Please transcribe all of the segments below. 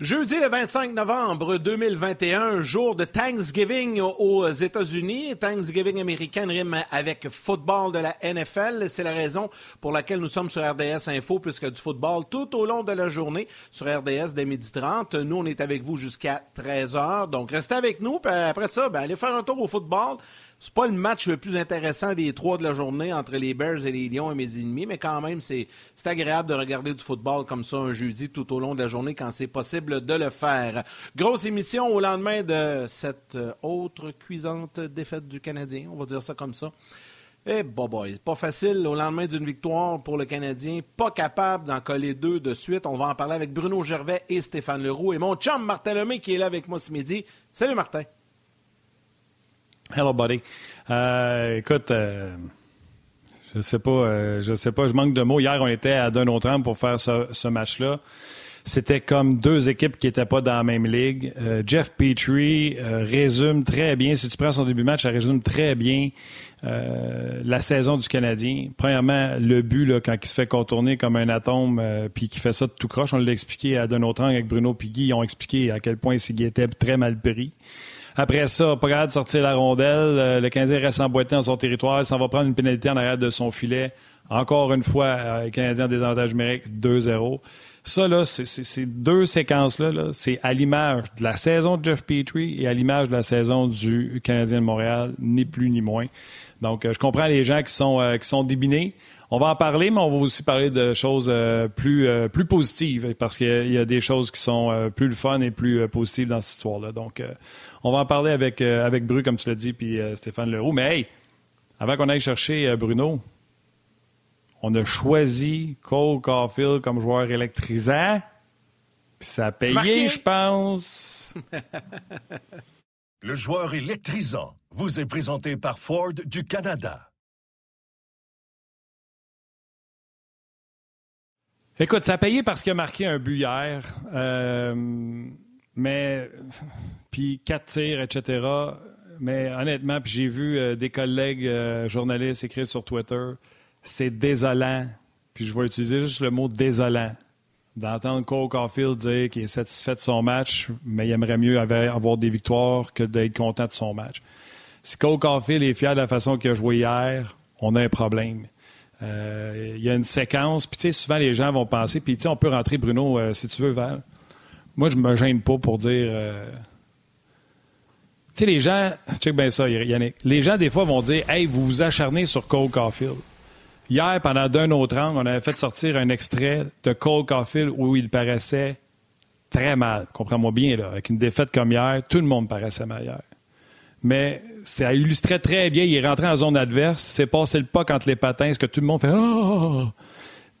Jeudi le 25 novembre 2021, jour de Thanksgiving aux États-Unis. Thanksgiving américain rime avec football de la NFL. C'est la raison pour laquelle nous sommes sur RDS Info, puisque du football tout au long de la journée sur RDS dès midi 30. Nous, on est avec vous jusqu'à 13 h. Donc, restez avec nous. Après ça, ben, allez faire un tour au football. C'est pas le match le plus intéressant des trois de la journée entre les Bears et les Lions à et demi, mais quand même, c'est agréable de regarder du football comme ça un jeudi tout au long de la journée quand c'est possible de le faire. Grosse émission au lendemain de cette euh, autre cuisante défaite du Canadien, on va dire ça comme ça. Eh, boy, pas facile au lendemain d'une victoire pour le Canadien, pas capable d'en coller deux de suite. On va en parler avec Bruno Gervais et Stéphane Leroux et mon chum Martin Lemay qui est là avec moi ce midi. Salut Martin. Hello, buddy. Euh, écoute, euh, je sais pas, euh, je sais pas, je manque de mots. Hier, on était à Dunotram pour faire ce, match-là. C'était comme deux équipes qui n'étaient pas dans la même ligue. Jeff Petrie résume très bien, si tu prends son début de match, ça résume très bien la saison du Canadien. Premièrement, le but, là, quand il se fait contourner comme un atome, puis qui fait ça de tout croche, on l'a expliqué à Dunotram avec Bruno Pigui, ils ont expliqué à quel point il était très mal pris. Après ça, pas capable de sortir la rondelle. Euh, le Canadien reste emboîté dans son territoire. Il s'en va prendre une pénalité en arrière de son filet. Encore une fois, euh, le Canadien a des avantages numériques 2-0. Ça, là, ces deux séquences-là, c'est à l'image de la saison de Jeff Petrie et à l'image de la saison du Canadien de Montréal, ni plus ni moins. Donc, euh, je comprends les gens qui sont, qui sont débinés. On va en parler, mais on va aussi parler de choses plus, plus positives parce qu'il y, a des choses qui sont plus le fun et plus positives dans cette histoire-là. Donc, on va en parler avec, euh, avec Bru, comme tu l'as dit, puis euh, Stéphane Leroux. Mais hey, avant qu'on aille chercher euh, Bruno, on a choisi Cole Caulfield comme joueur électrisant. Puis ça a payé, je pense. Le joueur électrisant vous est présenté par Ford du Canada. Écoute, ça a payé parce qu'il a marqué un but hier. mais puis quatre tirs, etc. Mais honnêtement, puis j'ai vu euh, des collègues euh, journalistes écrire sur Twitter, c'est désolant. Puis je vais utiliser juste le mot désolant. D'entendre Cole Caulfield dire qu'il est satisfait de son match, mais il aimerait mieux avoir des victoires que d'être content de son match. Si Cole Caulfield est fier de la façon qu'il a joué hier, on a un problème. Euh, il y a une séquence, puis tu sais, souvent les gens vont penser, puis tu sais, on peut rentrer, Bruno, si tu veux, Val. Moi, je me gêne pas pour dire sais, les gens, check bien ça, Yannick. Les gens, des fois, vont dire Hey, vous vous acharnez sur Cole Caulfield. Hier, pendant d'un autre angle, on avait fait sortir un extrait de Cole Caulfield où il paraissait très mal. Comprends-moi bien, là. Avec une défaite comme hier, tout le monde paraissait mal hier. Mais ça illustrait très bien. Il est rentré en zone adverse. C'est passé le pas entre les patins. Ce que tout le monde fait oh!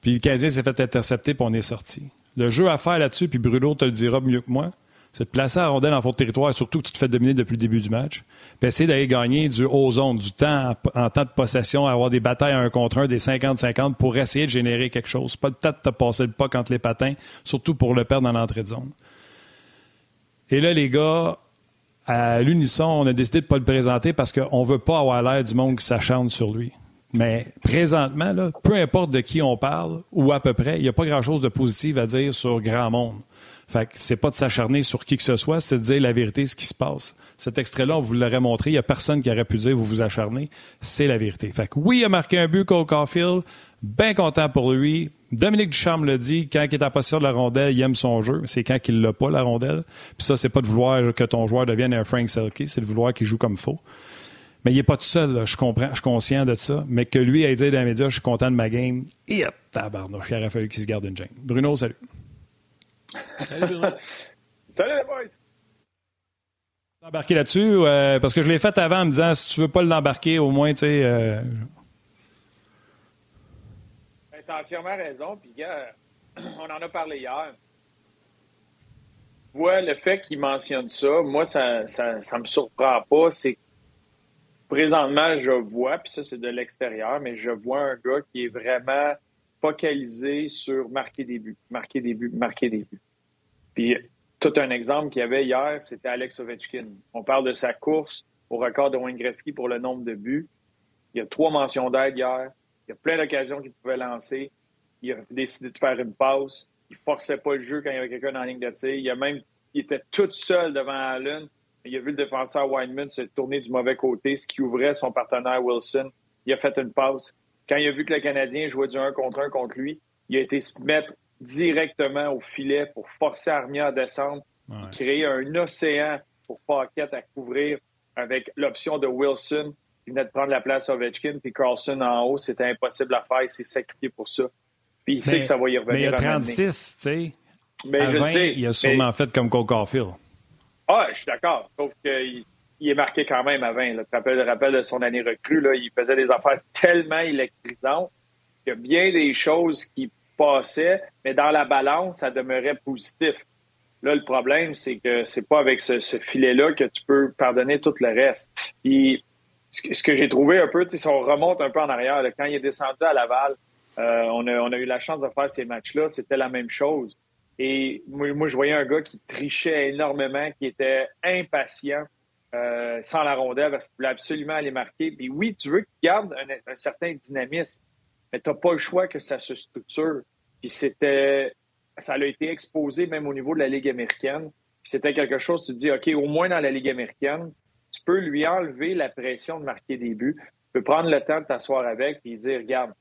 Puis le Canadien s'est fait intercepter, puis on est sorti. Le jeu à faire là-dessus, puis Bruno te le dira mieux que moi, c'est de placer la rondelle en fond de territoire, surtout que tu te fais dominer depuis le début du match. Puis essayer d'aller gagner du haut zone, du temps en, temps de possession, avoir des batailles un contre un, des 50-50 pour essayer de générer quelque chose. Pas le temps de te passer le pas entre les patins, surtout pour le perdre dans l'entrée de zone. Et là, les gars, à l'unisson, on a décidé de ne pas le présenter parce qu'on ne veut pas avoir l'air du monde qui s'acharne sur lui. Mais présentement, peu importe de qui on parle, ou à peu près, il n'y a pas grand-chose de positif à dire sur grand monde. Fait que c'est pas de s'acharner sur qui que ce soit, c'est de dire la vérité, ce qui se passe. Cet extrait-là, on vous l'aurait montré, il n'y a personne qui aurait pu dire vous vous acharnez. C'est la vérité. Fait que oui, il a marqué un but, Cole Caulfield. Bien content pour lui. Dominique Ducharme l'a dit, quand il est en possession de la rondelle, il aime son jeu. C'est quand il l'a pas, la rondelle. Puis ça, c'est pas de vouloir que ton joueur devienne un Frank Selke, c'est de vouloir qu'il joue comme faux. Mais il n'est pas tout seul, je comprends, je suis conscient de ça. Mais que lui ait dit dans les médias, je suis content de ma game, et tabarnouche, il aurait fallu qu'il se garde une gêne. Bruno, salut. Salut, Bruno. salut, les boys. Embarquer là-dessus, euh, parce que je l'ai fait avant en me disant, si tu veux pas l'embarquer, au moins, tu sais... Euh... Ben, tu as entièrement raison, puis gars, on en a parlé hier. vois, le fait qu'il mentionne ça, moi, ça, ça, ça me surprend pas. C'est présentement, je vois, puis ça, c'est de l'extérieur, mais je vois un gars qui est vraiment focalisé sur marquer des buts, marquer des buts, marquer des buts. Puis, tout un exemple qu'il y avait hier, c'était Alex Ovechkin. On parle de sa course au record de Wayne Gretzky pour le nombre de buts. Il y a trois mentions d'aide hier. Il y a plein d'occasions qu'il pouvait lancer. Il a décidé de faire une pause. Il forçait pas le jeu quand il y avait quelqu'un la ligne de tir. Il, a même, il était tout seul devant Allen il a vu le défenseur Weinman se tourner du mauvais côté, ce qui ouvrait son partenaire Wilson. Il a fait une pause. Quand il a vu que le Canadien jouait du 1 contre 1 contre lui, il a été se mettre directement au filet pour forcer Armia à descendre, créer un océan pour Paquette à couvrir avec l'option de Wilson qui venait de prendre la place à Ovechkin, puis Carlson en haut. C'était impossible à faire. Il s'est sacrifié pour ça. Puis il sait que ça va y revenir. Mais il a 36, tu sais. Mais je sais, il a sûrement fait comme Cole Caulfield. Ah, je suis d'accord. Sauf qu'il il est marqué quand même à 20. Là. Rappelles, rappel de son année recrue, il faisait des affaires tellement électrisantes qu'il y a bien des choses qui passaient, mais dans la balance, ça demeurait positif. Là, le problème, c'est que c'est pas avec ce, filet-là que tu peux pardonner tout le reste. Puis, ce que, j'ai trouvé un peu, si on remonte un peu en arrière, quand il est descendu à Laval, euh, on a eu la chance de faire ces matchs-là, c'était la même chose. Et moi, je voyais un gars qui trichait énormément, qui était impatient euh, sans la rondelle parce qu'il voulait absolument aller marquer. Puis oui, tu veux qu'il garde un, certain dynamisme, mais tu n'as pas le choix que ça se structure. Puis c'était, ça a été exposé même au niveau de la Ligue américaine. Puis c'était quelque chose, tu te dis, OK, au moins dans la Ligue américaine, tu peux lui enlever la pression de marquer des buts. Tu peux prendre le temps de t'asseoir avec et dire, regarde,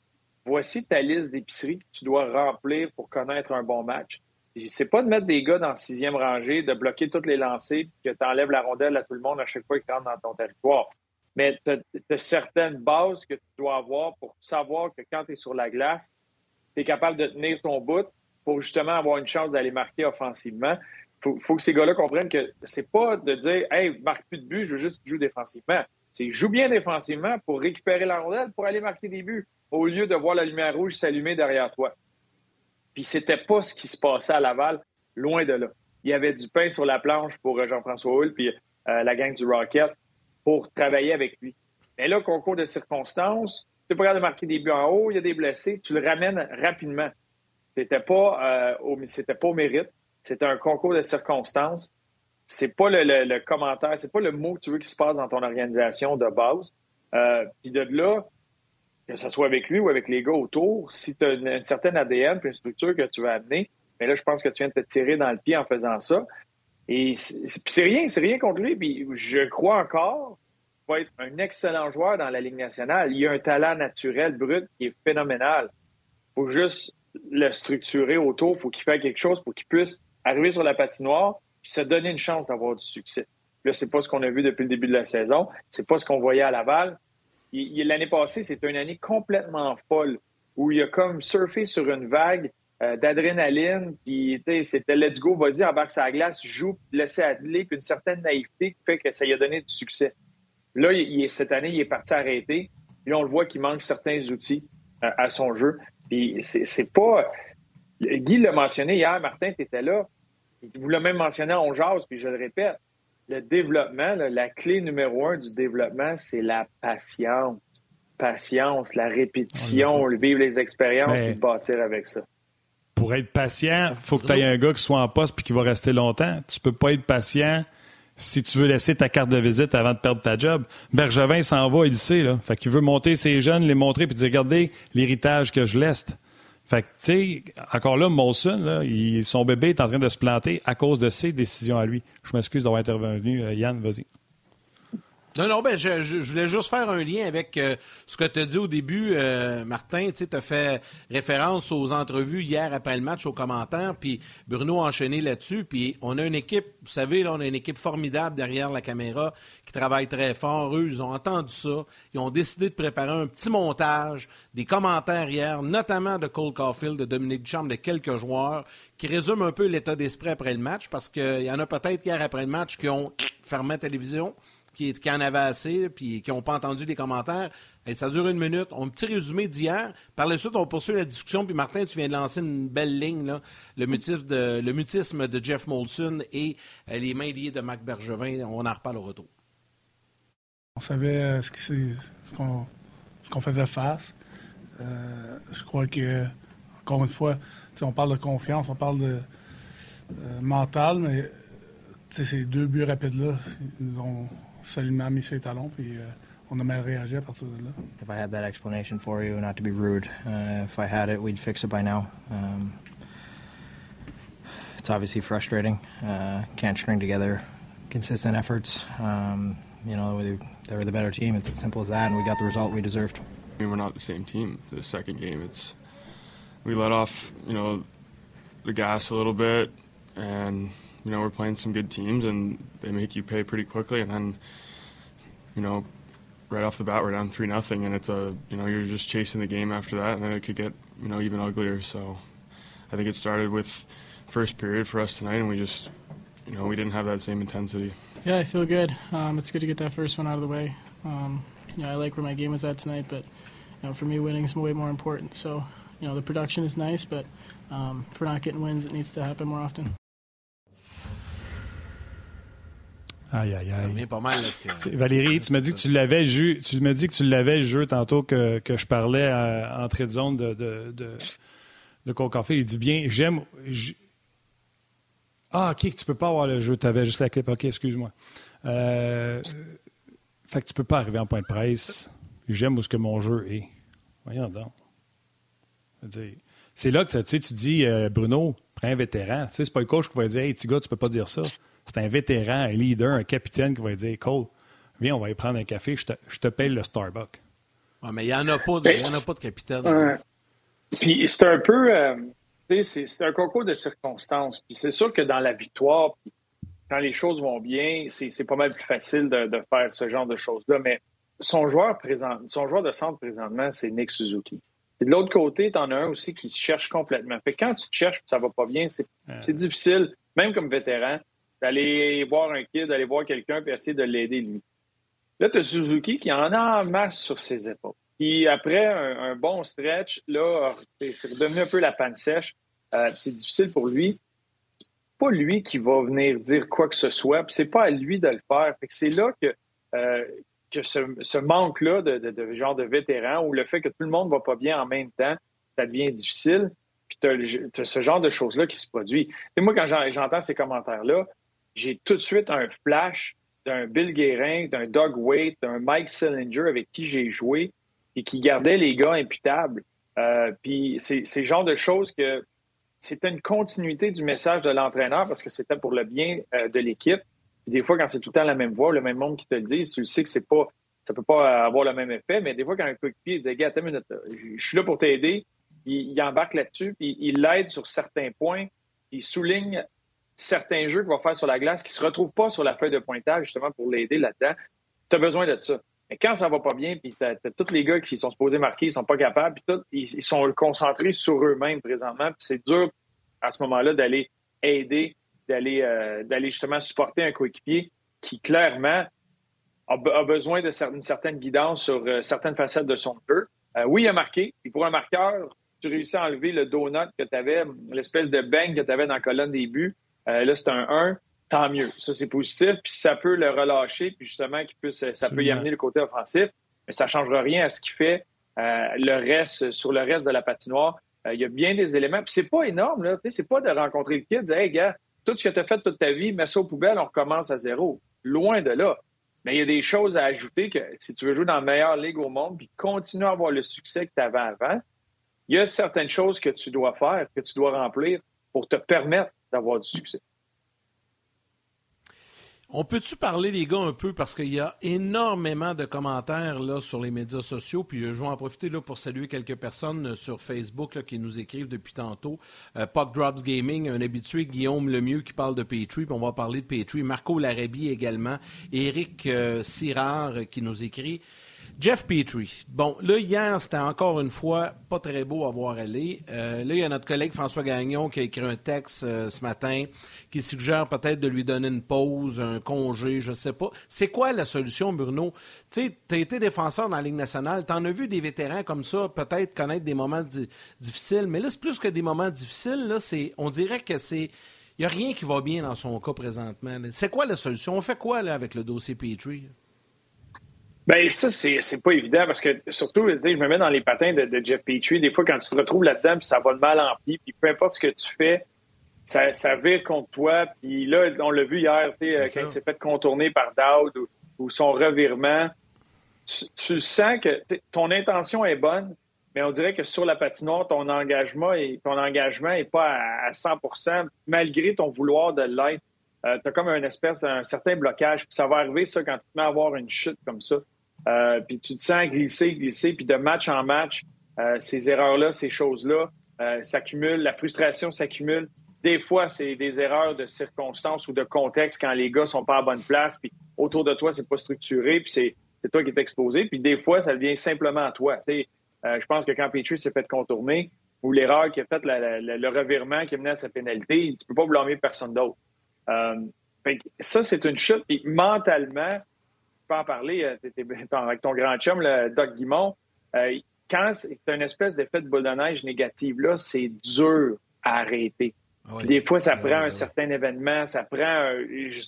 voici ta liste d'épicerie que tu dois remplir pour connaître un bon match c'est pas de mettre des gars dans sixième rangée, de bloquer toutes les lancées, que tu enlèves la rondelle à tout le monde à chaque fois qu'ils rentrent dans ton territoire. Mais tu as, certaines bases que tu dois avoir pour savoir que quand tu es sur la glace, tu es capable de tenir ton bout pour justement avoir une chance d'aller marquer offensivement. Il faut, que ces gars-là comprennent que c'est pas de dire Hey, marque plus de but, je veux juste jouer défensivement. C'est joue bien défensivement pour récupérer la rondelle pour aller marquer des buts, au lieu de voir la lumière rouge s'allumer derrière toi. Puis c'était pas ce qui se passait à Laval, loin de là. Il y avait du pain sur la planche pour euh, Jean-François Hull puis euh, la gang du Rocket pour travailler avec lui. Mais là, concours de circonstances, tu pas capable de marquer des buts en haut, il y a des blessés, tu le ramènes rapidement. C'était pas, euh, au, c'était pas au mérite, c'était un concours de circonstances. C'est pas le, le, commentaire, c'est pas le mot que tu veux qui se passe dans ton organisation de base. puis de là, que ce soit avec lui ou avec les gars autour, si tu as une, certaine ADN puis une structure que tu vas amener, mais là, je pense que tu viens de te tirer dans le pied en faisant ça. Et c'est rien, c'est rien contre lui. Puis je crois encore qu'il va être un excellent joueur dans la Ligue nationale. Il a un talent naturel, brut, qui est phénoménal. Il faut juste le structurer autour. Il faut qu'il fasse quelque chose pour qu'il puisse arriver sur la patinoire puis se donner une chance d'avoir du succès. Là, c'est pas ce qu'on a vu depuis le début de la saison. C'est pas ce qu'on voyait à Laval. L'année passée, c'était une année complètement folle où il a comme surfé sur une vague euh, d'adrénaline, puis c'était let's go, vas-y, embarque sa glace, joue, laisser aller, puis une certaine naïveté qui fait que ça lui a donné du succès. Là, il, cette année, il est parti arrêter, puis on le voit qu'il manque certains outils euh, à son jeu. Puis c'est pas. Guy l'a mentionné hier, Martin, tu étais là. Vous l'avez même mentionné en jazz, puis je le répète le développement, la clé numéro un du développement, c'est la patience. Patience, la répétition, vivre les expériences et bâtir avec ça. Pour être patient, il faut que tu aies un gars qui soit en poste et qui va rester longtemps. Tu peux pas être patient si tu veux laisser ta carte de visite avant de perdre ta job. Bergevin s'en va, il sait. Là. Fait qu'il veut monter ses jeunes, les montrer puis dire regardez l'héritage que je laisse. Fait que, tu sais, encore là, Molson, là, son bébé est en train de se planter à cause de ses décisions à lui. Je m'excuse d'avoir intervenu. Euh, Yann, vas-y. Non, non, ben, je, voulais juste faire un lien avec euh, ce que tu as dit au début, euh, Martin. Tu as fait référence aux entrevues hier après le match, aux commentaires, puis Bruno a enchaîné là-dessus. Puis on a une équipe, vous savez, là, on a une équipe formidable derrière la caméra qui travaille très fort. Eux, ils ont entendu ça. Ils ont décidé de préparer un petit montage, des commentaires hier, notamment de Cole Caulfield, de Dominique Duchamp, de quelques joueurs, qui résument un peu l'état d'esprit après le match, parce qu'il y en a peut-être hier après le match qui ont fermé la télévision qui, en avaient assez, puis qui n'ont pas entendu les commentaires. Et ça dure une minute. Un petit résumé d'hier. Par la suite, on poursuit la discussion. Puis Martin, tu viens de lancer une belle ligne, là. Le, mutisme de Jeff Molson et euh, les mains liées de Marc Bergevin. On en reparle au retour. On savait euh, ce qu'on faisait face. Euh, je crois que, encore une fois, on parle de confiance, on parle de mental, mais ces deux buts rapides-là, ils ont solidement mis ses talons, puis euh, on a mal réagi à partir de là. If I had that explanation for you, not to be rude, uh, if I had it, we'd fix it by now. Um, it's obviously frustrating. Uh, can't string together consistent efforts. Um, you know, they were the better team. It's as simple as that, and we got the result we deserved. I mean, we're not the same team. The second game, it's we let off, you know, the gas a little bit, and you know, we're playing some good teams and they make you pay pretty quickly. And then, you know, right off the bat, we're down 3 nothing, and it's a, you know, you're just chasing the game after that, and then it could get, you know, even uglier. So I think it started with first period for us tonight, and we just, you know, we didn't have that same intensity. Yeah, I feel good. Um, it's good to get that first one out of the way. Um, yeah, I like where my game was at tonight, but you know, for me, winning is way more important. So, you know, the production is nice, but um, for not getting wins, it needs to happen more often. Aïe, aïe, aïe. Valérie, tu m'as dit que tu l'avais jeu, tu me dis que tu l'avais jeu tantôt que, que, je parlais à entrée de zone de, de, de, de Café. Il dit bien, j'aime. Ah, ok, tu peux pas avoir le jeu. Tu avais juste la clip. Ok, excuse-moi. Euh, fait que tu peux pas arriver en point de presse. J'aime où ce que mon jeu est. Voyons donc. C'est là que tu dis, euh, Bruno, prends un vétéran. C'est pas le coach qui va dire Hey, petit gars, tu peux pas dire ça. C'est un vétéran, un leader, un capitaine qui va dire Cole, viens, on va aller prendre un café, je te, je te paye le Starbucks. mais il n'y en, a pas de, en a pas de capitaine. Puis c'est un peu. Euh, c'est un concours de circonstances. Puis c'est sûr que dans la victoire, quand les choses vont bien, c'est pas mal plus facile de, de, faire ce genre de choses-là. Mais son joueur, présent, son joueur de centre présentement, c'est Nick Suzuki. Et de l'autre côté, tu en as un aussi qui se cherche complètement. Fait quand tu te cherches et ça va pas bien, c'est difficile, même comme vétéran, d'aller voir un kid, d'aller voir quelqu'un et essayer de l'aider lui. Là, tu as Suzuki qui en a en masse sur ses épaules. Puis après un, bon stretch, là, c'est redevenu un peu la panne sèche. Euh, c'est difficile pour lui. C'est pas lui qui va venir dire quoi que ce soit, puis c'est pas à lui de le faire. c'est là que, euh, que ce, manque-là de, de, genre de vétéran ou le fait que tout le monde va pas bien en même temps, ça devient difficile. Puis tu as, ce genre de choses-là qui se produit. Et moi, quand j'entends ces commentaires-là, j'ai tout de suite un flash d'un Bill Guérin, d'un Doug Waite, d'un Mike Sillinger avec qui j'ai joué et qui gardait les gars imputables. Euh, puis c'est le genre de choses que c'était une continuité du message de l'entraîneur parce que c'était pour le bien euh, de l'équipe. Des fois, quand c'est tout le temps la même voix, le même monde qui te le dit, tu le sais que c'est pas, ça peut pas avoir le même effet. Mais des fois, quand un coéquipier dit, gars, attends minute, je suis là pour t'aider, il, il, embarque là-dessus, puis il l'aide sur certains points, il souligne certains jeux qu'il va faire sur la glace qui ne se retrouvent pas sur la feuille de pointage, justement, pour l'aider là-dedans. Tu as besoin de ça. Mais quand ça va pas bien, puis tu as, tous les gars qui sont supposés marquer, ils sont pas capables, puis tout, ils, sont concentrés sur eux-mêmes présentement, puis c'est dur à ce moment-là d'aller aider, d'aller euh, d'aller justement supporter un coéquipier qui clairement a, besoin d'une certaine guidance sur euh, certaines facettes de son jeu. Euh, oui, il a marqué, et pour un marqueur, tu réussis à enlever le donut que tu avais, l'espèce de bang que tu avais dans la colonne des buts. Euh, là, c'est un 1, tant mieux. Ça, c'est positif. Puis ça peut le relâcher, puis justement, qu'il puisse, ça peut y amener le côté offensif. Mais ça ne changera rien à ce qu'il fait euh, le reste, sur le reste de la patinoire. Euh, il y a bien des éléments. Puis c'est pas énorme, là. C'est pas de rencontrer le kid, de dire, hey, gars, tout ce que tu as fait toute ta vie, mets ça aux poubelles, on recommence à zéro. Loin de là. Mais il y a des choses à ajouter que si tu veux jouer dans la meilleure ligue au monde, puis continuer à avoir le succès que tu avais avant, il y a certaines choses que tu dois faire, que tu dois remplir pour te permettre d'avoir du succès. On peut-tu parler, les gars, un peu, parce qu'il y a énormément de commentaires là, sur les médias sociaux, puis je vais en profiter là, pour saluer quelques personnes sur Facebook qui nous écrivent depuis tantôt. Euh, Drops Gaming, un habitué, Guillaume Lemieux qui parle de Petrie, puis on va parler de Petrie. Marco Larabie également. Éric euh, Sirard qui nous écrit Jeff Petrie. Bon, là, hier, c'était encore une fois pas très beau à voir aller. Euh, là, il y a notre collègue François Gagnon qui a écrit un texte euh, ce matin qui suggère peut-être de lui donner une pause, un congé, je sais pas. C'est quoi la solution, Bruno? Tu sais, tu as été défenseur dans la Ligue nationale. Tu en as vu des vétérans comme ça, peut-être connaître des moments difficiles. Mais là, c'est plus que des moments difficiles. Là, c'est, on dirait que c'est. Il n'y a rien qui va bien dans son cas présentement. C'est quoi la solution? On fait quoi là, avec le dossier Petrie? Ben ça, c'est, c'est pas évident parce que surtout, je me mets dans les patins de, Jeff Petrie. Des fois, quand tu te retrouves là-dedans, puis ça va de mal en pis, puis peu importe ce que tu fais, ça, ça vire contre toi. Puis là, on l'a vu hier, euh, quand il s'est fait contourner par Dowd ou, son revirement, tu, sens que ton intention est bonne, mais on dirait que sur la patinoire, ton engagement est, ton engagement est pas à, 100% malgré ton vouloir de l'être. Euh, tu as comme un espèce, un certain blocage. Puis ça va arriver, ça, quand tu te mets à avoir une chute comme ça. Euh, puis tu te sens glisser, glisser, puis de match en match, euh, ces erreurs-là, ces choses-là euh, s'accumulent, la frustration s'accumule. Des fois, c'est des erreurs de circonstances ou de contexte quand les gars sont pas à bonne place, puis autour de toi, c'est pas structuré, puis c'est, toi qui es exposé. Puis des fois, ça devient simplement à toi. je pense que quand Petrie s'est fait contourner, ou l'erreur qui a fait le revirement qui a mené à sa pénalité, tu peux pas blâmer personne d'autre. ça, c'est une chute. Puis mentalement, peux en parler euh, avec ton grand chum, le Doc Guimont. Euh, quand c'est une espèce d'effet de boule de neige négative, là, c'est dur à arrêter. Ah des fois, ça prend un certain événement, ça prend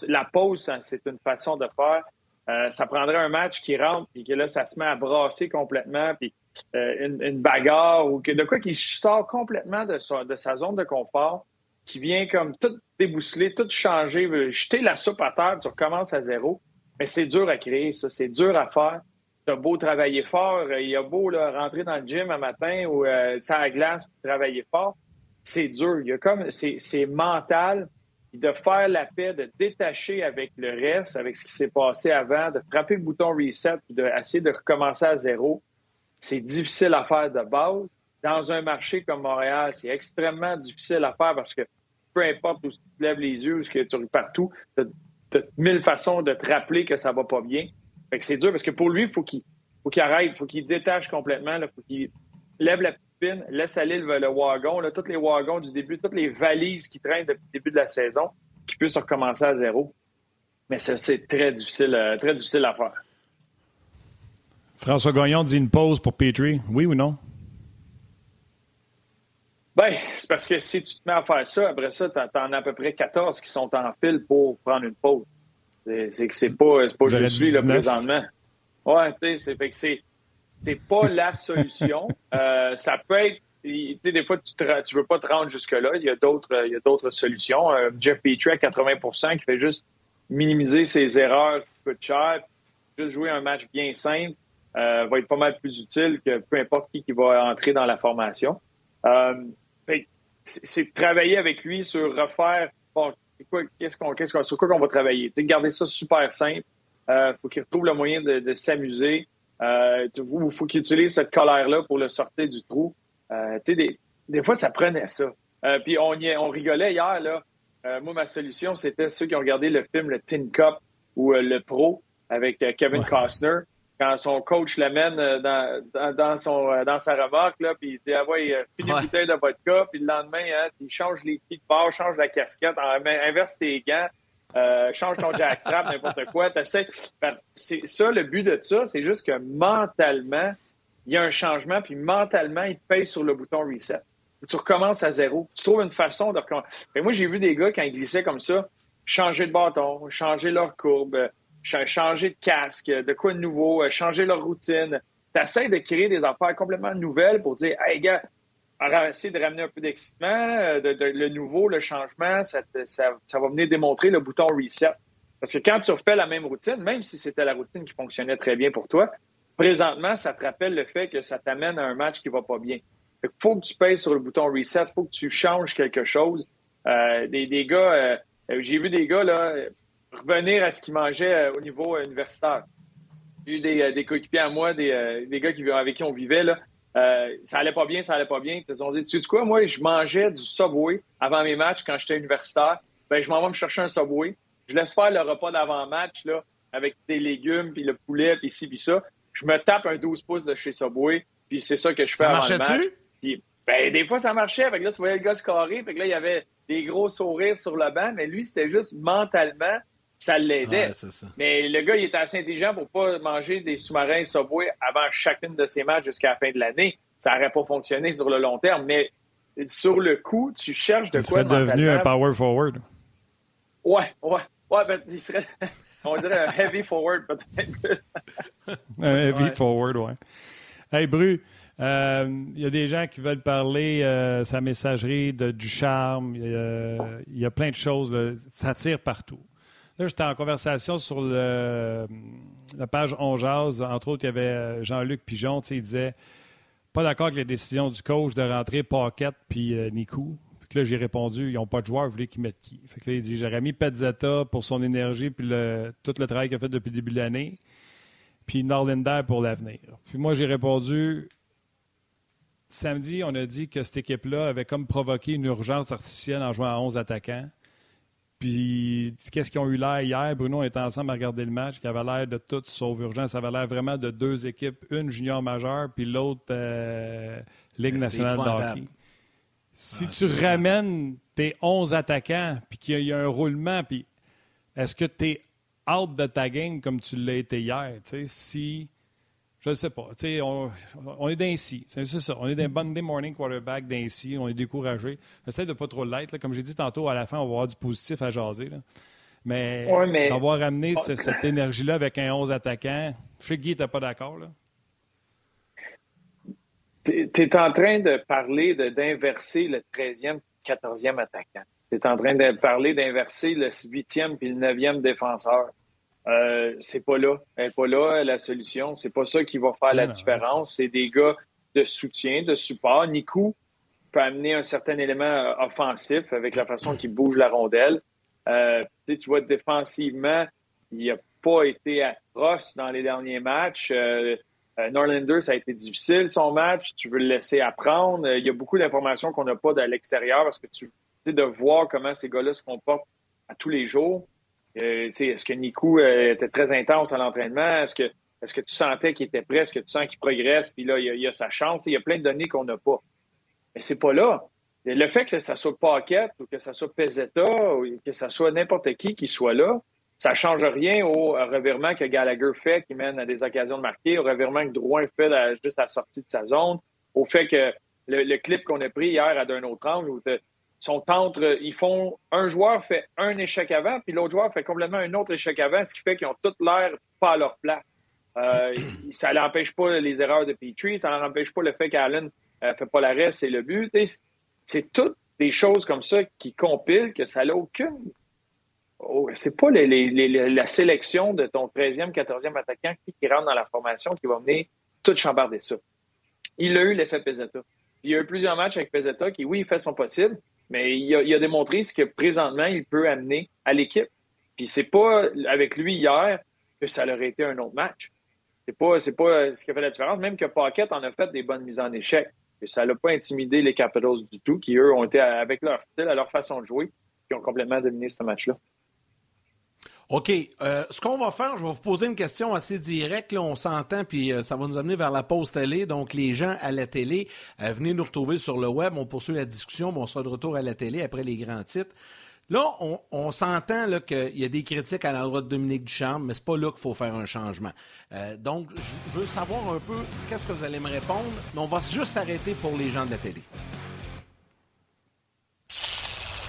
la pause, c'est une façon de faire. Euh, ça prendrait un match qui rentre, puis que là, ça se met à brasser complètement, puis une, bagarre ou que, de quoi qui sort complètement de sa, de sa zone de confort, qui vient comme tout débousseler, tout changer, jeter la soupe à terre, tu recommences à zéro. Mais c'est dur à créer, ça. C'est dur à faire. Tu as beau travailler fort. Euh, il y a beau rentrer dans le gym un matin ou euh, à la glace travailler fort. C'est dur. Il y a comme c'est mental. De faire la paix, de détacher avec le reste, avec ce qui s'est passé avant, de frapper le bouton reset, puis d'essayer de, recommencer à zéro, c'est difficile à faire de base. Dans un marché comme Montréal, c'est extrêmement difficile à faire parce que peu importe où tu lèves les yeux, où tu partout, t'as mille façons de te rappeler que ça va pas bien. Fait que c'est dur parce que pour lui, il faut qu'il faut qu'il arrête, il faut qu'il détache complètement, il faut qu'il lève la pine, laisse aller le, wagon, là, tous les wagons du début, toutes les valises qui traînent depuis le début de la saison, qui puissent recommencer à zéro. Mais c'est très difficile, euh, très difficile à faire. François Gagnon dit une pause pour Petrie, oui ou non? Ben, c'est parce que si tu te mets à faire ça, après ça, tu en as à peu près 14 qui sont en file pour prendre une pause. C'est que c'est pas, pas je suis là présentement. Ouais, tu sais, c'est fait que c'est pas la solution. euh, ça peut être tu sais, des fois, tu ne veux pas te rendre jusque-là. Il y a d'autres, il y a d'autres solutions. Euh, Jeff Petrie à 80% qui fait juste minimiser ses erreurs qui coûtent cher, juste jouer un match bien simple, euh, va être pas mal plus utile que peu importe qui qui va entrer dans la formation. Euh, c'est travailler avec lui sur refaire bon, qu'est-ce qu'on, qu'est-ce qu'on, sur quoi qu'on va travailler. T'sais, garder ça super simple. Euh, faut qu'il retrouve le moyen de, s'amuser. Euh, il faut qu'il utilise cette colère-là pour le sortir du trou. Euh, des, des fois, ça prenait ça. Euh, puis on, y, on rigolait hier. Là. Euh, moi, ma solution, c'était ceux qui ont regardé le film Le Tin Cup ou Le Pro avec Kevin Costner quand son coach l'amène euh, dans, dans, son, euh, dans sa remorque, là, puis il dit, ah ouais, euh, finis une bouteille de vodka, puis le lendemain, hein, il change les petites barres, change la casquette, inverse tes gants, euh, change ton jackstrap, n'importe quoi. C'est ça, le but de ça, c'est juste que mentalement, il y a un changement, puis mentalement, il pèse sur le bouton reset. Tu recommences à zéro. Tu trouves une façon de recommencer. moi, j'ai vu des gars, quand ils glissaient comme ça, changer de bâton, changer leur courbe, changer de casque, de quoi de nouveau, euh, changer leur routine. Tu essaies de créer des affaires complètement nouvelles pour dire, hey, gars, essayer de ramener un peu d'excitement, euh, le nouveau, le changement, ça, va venir démontrer le bouton reset. Parce que quand tu refais la même routine, même si c'était la routine qui fonctionnait très bien pour toi, présentement, ça te rappelle le fait que ça t'amène à un match qui va pas bien. Il faut que tu pèses sur le bouton reset, il faut que tu changes quelque chose. Euh, des, gars, j'ai vu des gars, là, revenir à ce qu'il mangeait euh, au niveau euh, universitaire. J'ai eu des, des coéquipiers à moi, des, des gars qui, avec qui on vivait, là. ça allait pas bien, ça allait pas bien. Ils se sont dit, tu sais quoi, moi, je mangeais du Subway avant mes matchs quand j'étais universitaire. Ben, je m'en vais me chercher un Subway. Je laisse faire le repas d'avant-match, là, avec des légumes, puis le poulet, puis ci, puis ça. Je me tape un 12 pouces de chez Subway, puis c'est ça que je fais ça avant le match. Puis, ben, des fois, ça marchait. Fait que là, tu voyais le gars se carrer. Fait que là, il y avait des gros sourires sur le banc. Mais lui, c'était juste mentalement, ça l'aidait. Ouais, mais le gars, il était assez intelligent pour pas manger des sous-marins Subway avant chacune de ses matchs jusqu'à la fin de l'année. Ça n'aurait pas fonctionné sur le long terme. Mais sur le coup, tu cherches de Il quoi serait devenu un power forward. Ouais, ouais. Ouais, ben, il serait, on dirait un heavy forward, peut-être. un heavy Ouais. forward, ouais. Hey, Bru, euh, il y a des gens qui veulent parler euh, sa messagerie de, du charme. Il y, a, il y a plein de choses. là. Ça tire partout. Là, j'étais en conversation sur la page On. Entre autres, il y avait euh, Jean-Luc Pigeon. Il disait pas d'accord avec les décisions du coach de rentrer Paquette puis euh. Puis là, j'ai répondu ils n'ont pas de joueur, vous voulez qu'ils mettent qui? Fait que là, il dit j'aurais mis Pezzetta pour son énergie puis tout le travail qu'il a fait depuis le début de l'année puis Norlinder pour l'avenir. Puis moi, j'ai répondu samedi, on a dit que cette équipe-là avait comme provoqué une urgence artificielle en jouant à 11 attaquants. Puis, qu'est-ce qu'ils ont eu l'air hier? Bruno, on était ensemble à regarder le match, qui avait l'air de tout sauf urgence. Ça avait l'air vraiment de deux équipes, une junior majeure, puis l'autre euh, Ligue nationale de hockey. Si Ah, tu ramènes tes 11 attaquants, puis qu'il y a un roulement, puis est-ce que tu es out de ta game comme tu l'as été hier? Tu sais, si. Je ne sais pas. On, on est d'Aincy. C'est ça. On est d'un Monday morning quarterback d'Aincy. On est découragé. J'essaie de ne pas trop l'être. Comme j'ai dit tantôt, à la fin, on va avoir du positif à jaser. là. Mais, Ouais, mais- d'avoir amené ce- cette énergie-là avec un 11 attaquant, je sais que Guy n'était pas d'accord. Tu es en train de parler de- d'inverser le 13e, 14e attaquant. Tu es en train de parler d'inverser le 8e puis le 9e défenseur. Euh, c'est pas là. Elle n'est pas là, la solution. C'est pas ça qui va faire la non, différence. C'est des gars de soutien, de support. Nikou peut amener un certain élément euh, offensif avec la façon qu'il bouge la rondelle. Euh, tu vois, défensivement, il n'a pas été atroce dans les derniers matchs. Euh, Norlander, ça a été difficile son match. Tu veux le laisser apprendre. Il y a beaucoup d'informations qu'on n'a pas de l'extérieur parce que tu tu sais, de voir comment ces gars-là se comportent à tous les jours. Euh, Est-ce que Nikou euh, était très intense à l'entraînement? Est-ce que, tu sentais qu'il était prêt? Est-ce que tu sens qu'il progresse? Puis là, il y a, sa chance. Il y a plein de données qu'on n'a pas. Mais c'est pas là. Le fait que ça soit Paquette ou que ça soit Pezzetta ou que ça soit n'importe qui qui soit là, ça change rien au revirement que Gallagher fait qui mène à des occasions de marquer, au revirement que Drouin fait juste à la sortie de sa zone, au fait que le, clip qu'on a pris hier à d'un autre angle sont entre, ils font, un joueur fait un échec avant, puis l'autre joueur fait complètement un autre échec avant, ce qui fait qu'ils ont toute l'air pas à leur place. Euh, ça n'empêche pas les erreurs de Petrie, ça n'empêche pas le fait qu'Allen ne fait pas l'arrêt, c'est le but. C'est toutes des choses comme ça qui compilent que ça n'a aucune. Oh, c'est pas la sélection de ton 13e, 14e attaquant qui, rentre dans la formation qui va venir tout chambarder ça. Il a eu l'effet Pezzetta. Il y a eu plusieurs matchs avec Pezzetta qui, oui, il fait son possible, mais il a, démontré ce que présentement il peut amener à l'équipe. Puis c'est pas avec lui hier que ça aurait été un autre match. C'est pas, c'est pas ce qui a fait la différence. Même que Paquette en a fait des bonnes mises en échec. Et ça l'a pas intimidé les Capitals du tout, qui eux ont été avec leur style, à leur façon de jouer, qui ont complètement dominé ce match-là. OK. Euh, ce qu'on va faire, je vais vous poser une question assez directe. Là, on s'entend, puis euh, ça va nous amener vers la pause télé. Donc, les gens à la télé, euh, venez nous retrouver sur le web. On poursuit la discussion, mais on sera de retour à la télé après les grands titres. Là, on, on s'entend qu'il y a des critiques à l'endroit de Dominique Ducharme, mais c'est pas là qu'il faut faire un changement. Euh, donc, je veux savoir un peu qu'est-ce que vous allez me répondre, mais on va juste s'arrêter pour les gens de la télé.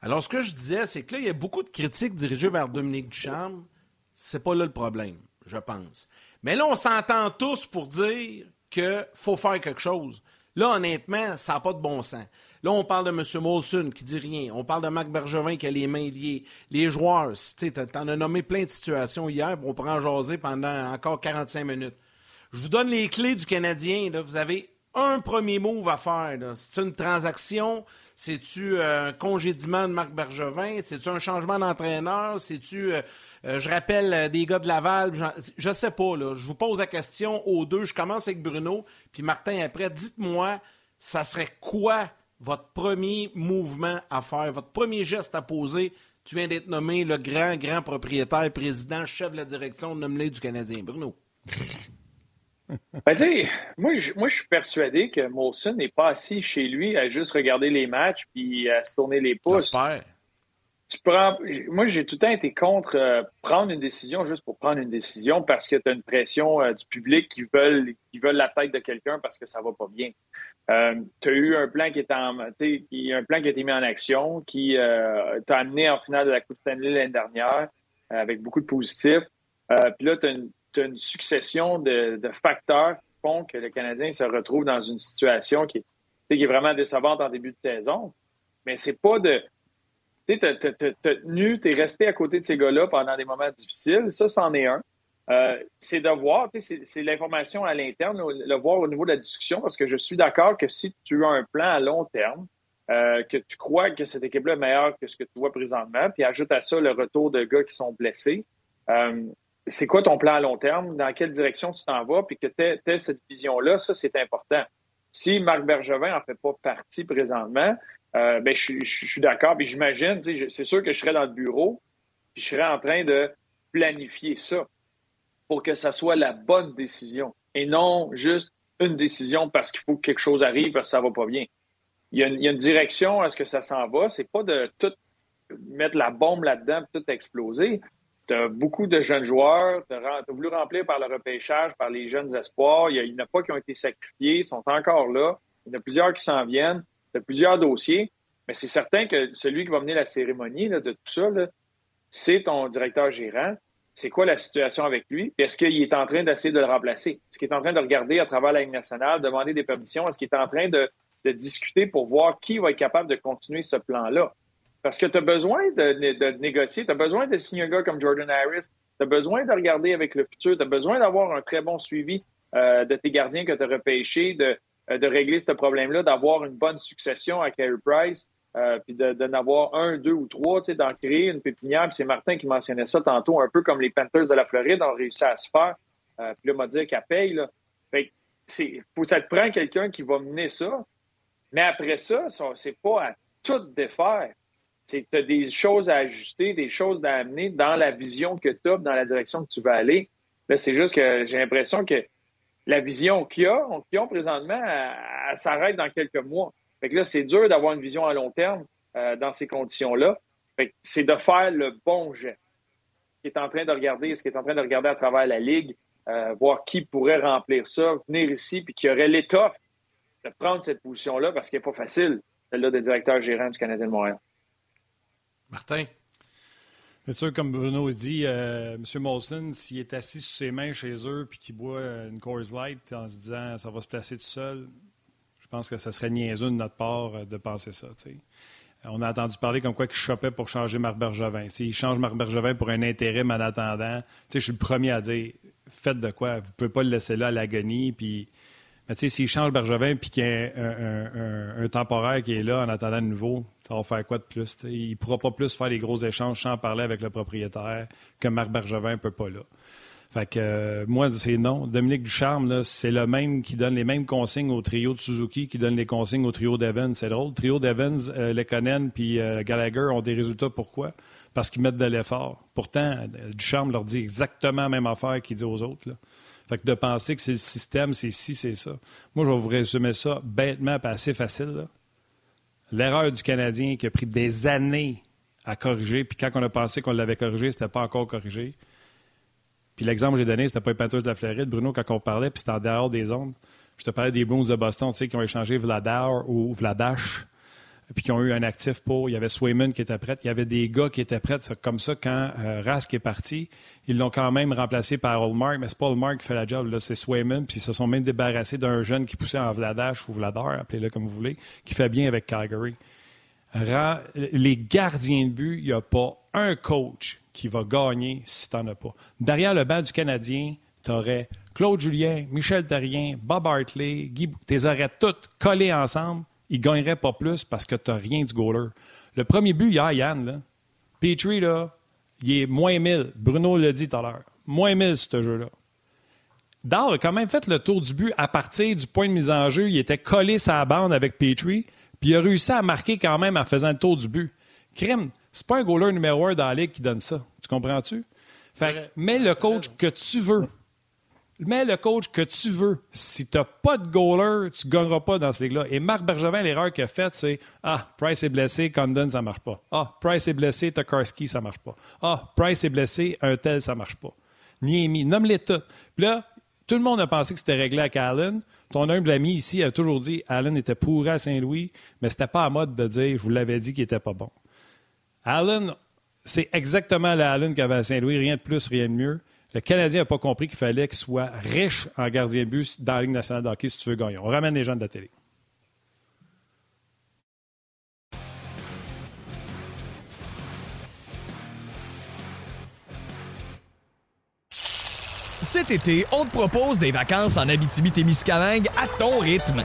Alors, ce que je disais, c'est que là, il y a beaucoup de critiques dirigées vers Dominique Ducharme. C'est pas là le problème, je pense. Mais là, on s'entend tous pour dire qu'il faut faire quelque chose. Là, honnêtement, ça n'a pas de bon sens. Là, on parle de M. Molson qui dit rien. On parle de Marc Bergevin qui a les mains liées. Les joueurs, tu en as nommé plein de situations hier, on pourra en jaser pendant encore 45 minutes. Je vous donne les clés du Canadien. Vous avez un premier move à faire. C'est une transaction, c'est-tu euh, un congédiement de Marc Bergevin, c'est-tu un changement d'entraîneur, c'est-tu, euh, euh, je rappelle, des gars de Laval, je ne sais pas. Je vous pose la question aux deux. Je commence avec Bruno, puis Martin après. Dites-moi, ça serait quoi votre premier mouvement à faire, votre premier geste à poser? Tu viens d'être nommé le grand, grand propriétaire, président, chef de la direction nommé du Canadien. Bruno. Ben, moi, je, moi, je suis persuadé que Molson n'est pas assis chez lui à juste regarder les matchs puis à se tourner les pouces. Tu prends, moi, j'ai tout le temps été contre euh, prendre une décision juste pour prendre une décision parce que tu as une pression euh, du public qui veulent, qui veulent la tête de quelqu'un parce que ça va pas bien. Euh, tu as eu un plan qui est en, un plan qui a été mis en action, qui t'a amené en finale de la Coupe Stanley l'année dernière avec beaucoup de positifs. Puis là, tu as une une succession de, facteurs qui font que le Canadien se retrouve dans une situation qui, est vraiment décevante en début de saison. Mais c'est pas de. Tu sais, tenu, tu es resté à côté de ces gars-là pendant des moments difficiles. Ça, c'en est un. Euh, c'est de voir, c'est l'information à l'interne, le voir au niveau de la discussion, parce que je suis d'accord que si tu as un plan à long terme, euh, que tu crois que cette équipe-là est meilleure que ce que tu vois présentement, puis ajoute à ça le retour de gars qui sont blessés, euh, c'est quoi ton plan à long terme, dans quelle direction tu t'en vas, puis que tu cette vision-là, ça, c'est important. Si Marc Bergevin en fait pas partie présentement, euh, ben, je, suis d'accord, puis j'imagine, c'est sûr que je serais dans le bureau, puis je serais en train de planifier ça pour que ça soit la bonne décision et non juste une décision parce qu'il faut que quelque chose arrive parce que ça va pas bien. Il y a une, direction à ce que ça s'en va. C'est pas de tout mettre la bombe là-dedans et tout exploser tu as beaucoup de jeunes joueurs, tu as, voulu remplir par le repêchage, par les jeunes espoirs. Il n'y en a pas qui ont été sacrifiés, ils sont encore là. Il y en a plusieurs qui s'en viennent. Tu as plusieurs dossiers. Mais c'est certain que celui qui va mener la cérémonie de tout ça, c'est ton directeur gérant. C'est quoi la situation avec lui? Est-ce qu'il est en train d'essayer de le remplacer? Est-ce qu'il est en train de regarder à travers la Ligue nationale, demander des permissions? Est-ce qu'il est en train de discuter pour voir qui va être capable de continuer ce plan-là? Parce que tu as besoin de, négocier, tu as besoin de signer un gars comme Jordan Harris, tu as besoin de regarder avec le futur, tu as besoin d'avoir un très bon suivi euh, de tes gardiens que tu as repêchés, de, euh, de régler ce problème-là, d'avoir une bonne succession à Carey Price, euh, puis de, n'avoir un, deux ou trois, tu sais, d'en créer une pépinière. c'est Martin qui mentionnait ça tantôt, un peu comme les Panthers de la Floride ont réussi à se faire. puis là, m'a dit qu'elle paye. Là. Fait c'est, faut, ça te prend quelqu'un qui va mener ça. Mais après ça, ça c'est pas à tout défaire c'est que tu as des choses à ajuster, des choses à amener dans la vision que tu as, dans la direction que tu veux aller. Là, c'est juste que j'ai l'impression que la vision qu'ils ont présentement, elle, s'arrête dans quelques mois. Fait que là, c'est dur d'avoir une vision à long terme euh, dans ces conditions-là. C'est de faire le bon jet. Ce qui est en train de regarder, ce qui est en train de regarder à travers la Ligue, euh, voir qui pourrait remplir ça, venir ici, puis qui aurait l'étoffe de prendre cette position-là, parce qu'il n'est pas facile, celle-là de directeur gérant du Canadien de Montréal. Martin? C'est sûr, comme Bruno dit, euh, M. Molson, s'il est assis sur ses mains chez eux puis qu'il boit une Coors Light en se disant ça va se placer tout seul, je pense que ça serait niaiseux de notre part euh, de penser ça. On a entendu parler comme quoi qu'il chopait pour changer Marc Bergevin. S'il change Marc Bergevin pour un intérim en attendant, je suis le premier à dire faites de quoi. Vous ne pouvez pas le laisser là à l'agonie. Puis mais tu sais, s'il change Bergevin puis qu'il y a un, temporaire qui est là en attendant de nouveau, ça va faire quoi de plus? Il ne pourra pas plus faire des gros échanges sans parler avec le propriétaire que Marc Bergevin ne peut pas là. Fait que euh, moi, c'est non. Dominique Ducharme, c'est le même qui donne les mêmes consignes au trio de Suzuki qui donne les consignes au trio d'Evans. C'est drôle. Le trio d'Evans, euh, Lekonen puis euh, Gallagher ont des résultats. Pourquoi? Parce qu'ils mettent de l'effort. Pourtant, Ducharme leur dit exactement la même affaire qu'il dit aux autres. Là. Fait que de penser que c'est le système, c'est ci, c'est ça. Moi, je vais vous résumer ça bêtement, pas assez facile. L'erreur du Canadien qui a pris des années à corriger, puis quand on a pensé qu'on l'avait corrigé, c'était pas encore corrigé. Puis l'exemple que j'ai donné, c'était pas les Panthers de la Floride, Bruno, quand on parlait, puis c'était en dehors des ondes. Je te parlais des Bruins de Boston, tu sais, qui ont échangé Vladar ou Vladash puis qui ont eu un actif pour. Il y avait Swayman qui était prêt. Il y avait des gars qui étaient prêts. Comme ça, quand euh, Rask est parti, ils l'ont quand même remplacé par Allmark. Mais c'est pas Allmark qui fait la job. C'est Swayman. Puis ils se sont même débarrassés d'un jeune qui poussait en Vladash ou Vladar, appelez-le comme vous voulez, qui fait bien avec Calgary. les gardiens de but, il n'y a pas un coach qui va gagner si tu n'en as pas. Derrière le banc du Canadien, tu aurais Claude Julien, Michel Terrien, Bob Hartley, Guy, tu les aurais toutes collés ensemble il ne gagnerait pas plus parce que tu n'as rien du goaler. Le premier but hier, Yann, là, Petrie, là, il est moins 1000. Bruno l'a dit tout à l'heure. Moins 1000, ce jeu-là. Dar a quand même fait le tour du but à partir du point de mise en jeu. Il était collé sa bande avec Petrie, puis il a réussi à marquer quand même en faisant le tour du but. Crime, c'est pas un goaler numéro un dans la ligue qui donne ça. Tu comprends-tu? Fait mets le coach que tu veux mets le coach que tu veux. Si tu n'as pas de goaler, tu ne gagneras pas dans ce ligue-là. Et Marc Bergevin, l'erreur qu'il a faite, c'est Ah, Price est blessé, Condon, ça ne marche pas. Ah, Price est blessé, Tokarski, ça ne marche pas. Ah, Price est blessé, un tel, ça ne marche pas. Niemi, nomme-les tous. Puis là, tout le monde a pensé que c'était réglé avec Allen. Ton humble ami ici a toujours dit Allen était pourri à Saint-Louis, mais c'était pas à mode de dire je vous l'avais dit qu'il était pas bon. Allen, c'est exactement l'Allen qu'il avait à Saint-Louis, rien de plus, rien de mieux. Le Canadien n'a pas compris qu'il fallait qu'il soit riche en gardien de but dans la Ligue nationale de si tu veux gagner. On ramène les gens de la télé. Cet été, on te propose des vacances en Abitibi-Témiscamingue à ton rythme.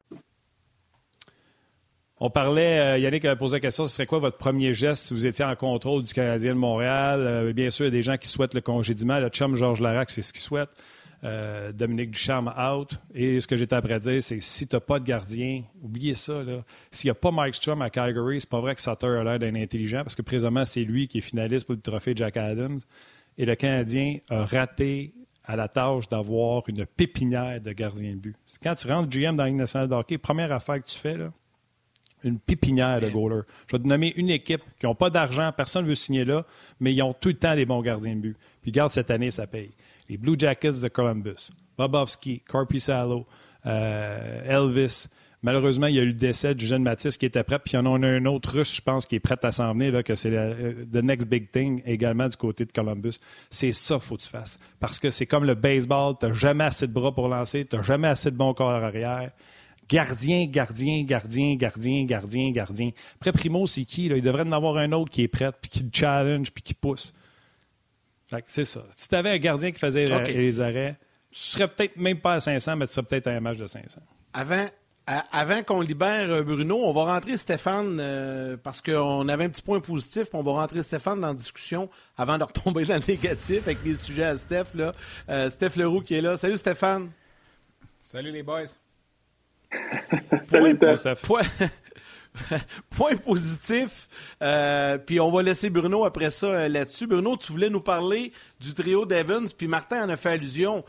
On parlait, euh, Yannick a posé la question, ce serait quoi votre premier geste si vous étiez en contrôle du Canadien de Montréal? Euh, bien sûr, il y a des gens qui souhaitent le congédiement. Le chum Georges Larac, c'est ce qu'il souhaite. Euh, Dominique Ducharme out. Et ce que j'étais après dire, c'est si tu n'as pas de gardien, oubliez ça. S'il n'y a pas Mike Strom à Calgary, c'est pas vrai que Sutter a l'air d'un intelligent parce que présentement, c'est lui qui est finaliste pour le trophée Jack Adams. Et le Canadien a raté à la tâche d'avoir une pépinière de gardien de but. Quand tu rentres GM dans la nationale de hockey, première affaire que tu fais, là, une pépinière de goalers. Je vais te nommer une équipe qui n'a pas d'argent, personne ne veut signer là, mais ils ont tout le temps des bons gardiens de but. Puis garde cette année, ça paye. Les Blue Jackets de Columbus, Bobovski, Corpusalo, euh, Elvis. Malheureusement, il y a eu le décès du jeune Matisse qui était prêt. Puis il y en a un autre russe, je pense, qui est prêt à s'en venir, que c'est le the next big thing également du côté de Columbus. C'est ça qu'il faut que tu fasses. Parce que c'est comme le baseball, tu n'as jamais assez de bras pour lancer, tu n'as jamais assez de bon corps arrière. Gardien, gardien, gardien, gardien, gardien, gardien. Après, Primo, c'est qui? Il devrait en avoir un autre qui est prêt, puis qui challenge, puis qui pousse. c'est ça. Si tu avais un gardien qui faisait les arrêts, tu serais peut-être même pas à 500, mais tu serais peut-être à un match de 500. Avant, avant qu'on libère euh, Bruno, on va rentrer Stéphane euh, parce qu'on avait un petit point positif. On va rentrer Stéphane dans la discussion avant de retomber dans le négatif avec des sujets à Steph. Là. Euh, Steph Leroux qui est là. Salut Stéphane. Salut les boys. point, positif. Euh, puis on va laisser Bruno après ça euh, là-dessus. Bruno, tu voulais nous parler du trio d'Evans, puis Martin en a fait allusion.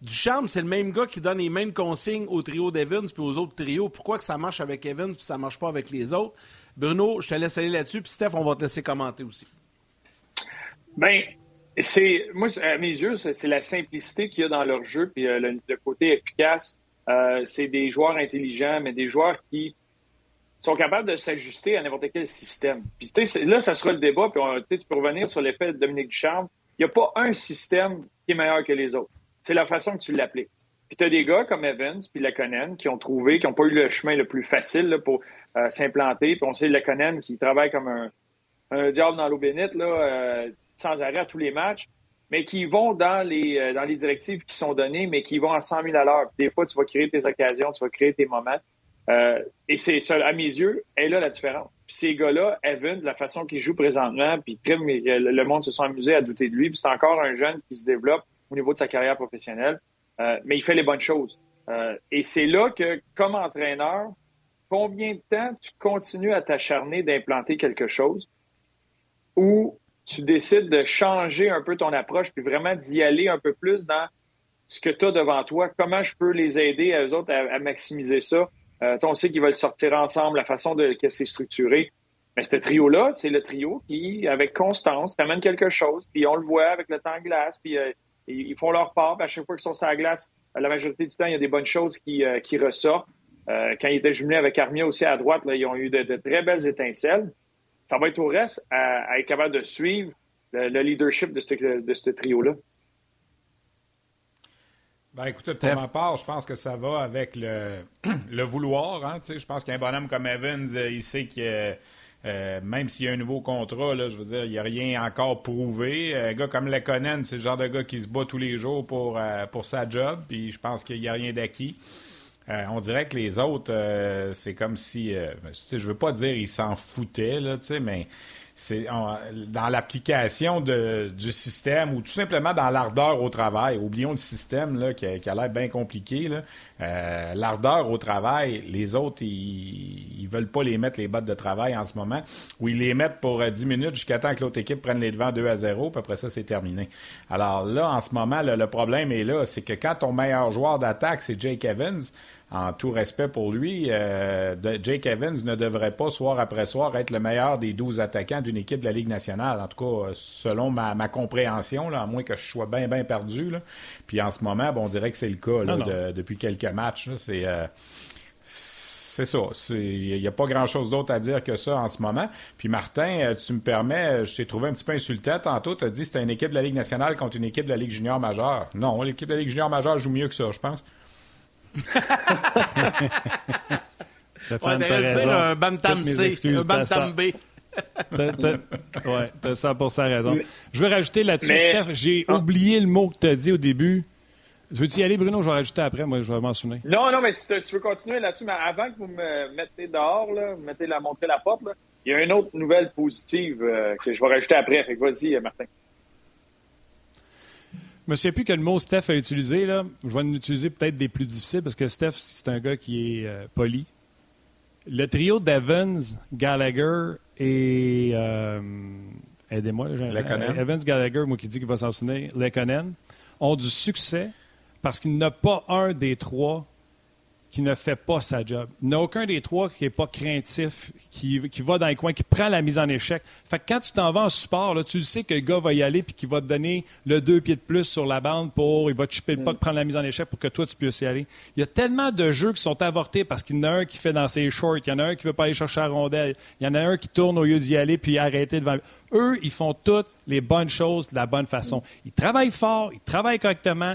Ducharme, c'est le même gars qui donne les mêmes consignes au trio d'Evans puis aux autres trios. Pourquoi que ça marche avec Evans puis ça marche pas avec les autres? Bruno, je te laisse aller là-dessus, puis Steph, on va te laisser commenter aussi. Ben, c'est moi, à mes yeux, c'est la simplicité qu'il y a dans leur jeu, puis euh, le, côté efficace. Euh, c'est des joueurs intelligents, mais des joueurs qui sont capables de s'ajuster à n'importe quel système. Puis là, ça sera le débat, puis tu peux revenir sur l'effet de Dominique Ducharme. Il n'y a pas un système qui est meilleur que les autres. C'est la façon que tu l'appliques. Puis tu as des gars comme Evans puis Lekonen qui ont trouvé, qui n'ont pas eu le chemin le plus facile pour euh, s'implanter. Puis on sait Lekonen qui travaille comme un, diable dans l'eau bénite, là, euh, sans arrêt à tous les matchs mais qui vont dans les, euh, dans les directives qui sont données, mais qui vont à 100 000 à l'heure. Des fois, tu vas créer tes occasions, tu vas créer tes moments. Euh, et c'est ça, à mes yeux, est là la différence. Puis ces gars-là, Evans, la façon qu'il joue présentement, puis le monde se sont amusés à douter de lui, puis c'est encore un jeune qui se développe au niveau de sa carrière professionnelle, euh, mais il fait les bonnes choses. Euh, et c'est là que, comme entraîneur, combien de temps tu continues à t'acharner d'implanter quelque chose ou tu décides de changer un peu ton approche puis vraiment d'y aller un peu plus dans ce que tu as devant toi, comment je peux les aider à eux autres à, maximiser ça. Euh, on sait qu'ils veulent sortir ensemble, la façon de, que c'est structuré. Mais ce trio-là, c'est le trio qui, avec constance, t'amène quelque chose, puis on le voit avec le temps glace, puis euh, ils font leur part, puis à chaque fois qu'ils sont sur la glace, la majorité du temps, il y a des bonnes choses qui, euh, qui ressortent. Quand ils étaient jumelés avec Armia aussi à droite, ils ont eu de, très belles étincelles. Ça va être au reste à, être capable de suivre le, leadership de ce, de ce trio-là. Ben, écoutez, pour ma part, je pense que ça va avec le, le vouloir. Hein, je pense qu'un bonhomme comme Evans, euh, il sait que euh, même s'il y a un nouveau contrat, là, je veux dire, il n'y a rien encore prouvé. Un gars comme Lekonen, c'est le genre de gars qui se bat tous les jours pour, pour sa job, puis je pense qu'il n'y a rien d'acquis. Euh, on dirait que les autres, euh, c'est comme si, euh, je veux pas dire ils s'en foutaient, là, mais c'est dans l'application du système ou tout simplement dans l'ardeur au travail. Oublions le système là, qui a, l'air bien compliqué. Euh, l'ardeur au travail, les autres, ils, ils veulent pas les mettre les bottes de travail en ce moment, ou ils les mettent pour 10 minutes jusqu'à temps que l'autre équipe prenne les devants 2 à 0, puis après ça, c'est terminé. Alors là, en ce moment, le problème est là, c'est que quand ton meilleur joueur d'attaque, c'est Jake Evans, en tout respect pour lui, euh, Jake Evans ne devrait pas, soir après soir, être le meilleur des 12 attaquants d'une équipe de la Ligue nationale. En tout cas, selon ma, compréhension, là, à moins que je sois bien, bien perdu. Là. Puis en ce moment, bon, on dirait que c'est le cas depuis quelques matchs. C'est. Euh, c'est ça. Il n'y a pas grand-chose d'autre à dire que ça en ce moment. Puis Martin, euh, tu me permets, je t'ai trouvé un petit peu insultant tantôt. Tu as dit que c'était une équipe de la Ligue nationale contre une équipe de la Ligue junior majeure. Non, l'équipe de la Ligue junior majeure joue mieux que ça, je pense. On dire un Bantam C, un Bantam B. ouais, t'as 100% raison. Je veux rajouter là-dessus, Steph, j'ai ah. oublié le mot que tu as dit au début. Veux-tu y aller, Bruno? Je vais rajouter après, moi, je vais mentionner. Non, non, mais si tu veux continuer là-dessus, mais avant que vous me mettez dehors, là, vous mettez la, montrer la porte, il y a une autre nouvelle positive euh, que je vais rajouter après. Fait que vas-y, Martin. Je me souviens plus quel mot Steph a utilisé. Là. Je vais en utiliser peut-être des plus difficiles parce que Steph, c'est un gars qui est euh, poli. Le trio d'Evans, Gallagher et. Euh, aidez-moi. Evans, Gallagher, moi qui dis qu'il va s'en souvenir, Lekonen, ont du succès parce qu'il n'y a pas un des trois qui ne fait pas sa job. Il n'y a aucun des trois qui n'est pas craintif, qui, va dans les coins, qui prend la mise en échec. Fait que quand tu t'en vas en support, là, tu sais que le gars va y aller puis qu'il va te donner le deux pieds de plus sur la bande pour, il va te chipper le pas, prendre la mise en échec pour que toi, tu puisses y aller. Il y a tellement de jeux qui sont avortés parce qu'il y en a un qui fait dans ses shorts, il y en a un qui veut pas aller chercher la rondelle, il y en a un qui tourne au lieu d'y aller puis arrêter devant. Eux, ils font toutes les bonnes choses de la bonne façon. Ils travaillent fort, ils travaillent correctement,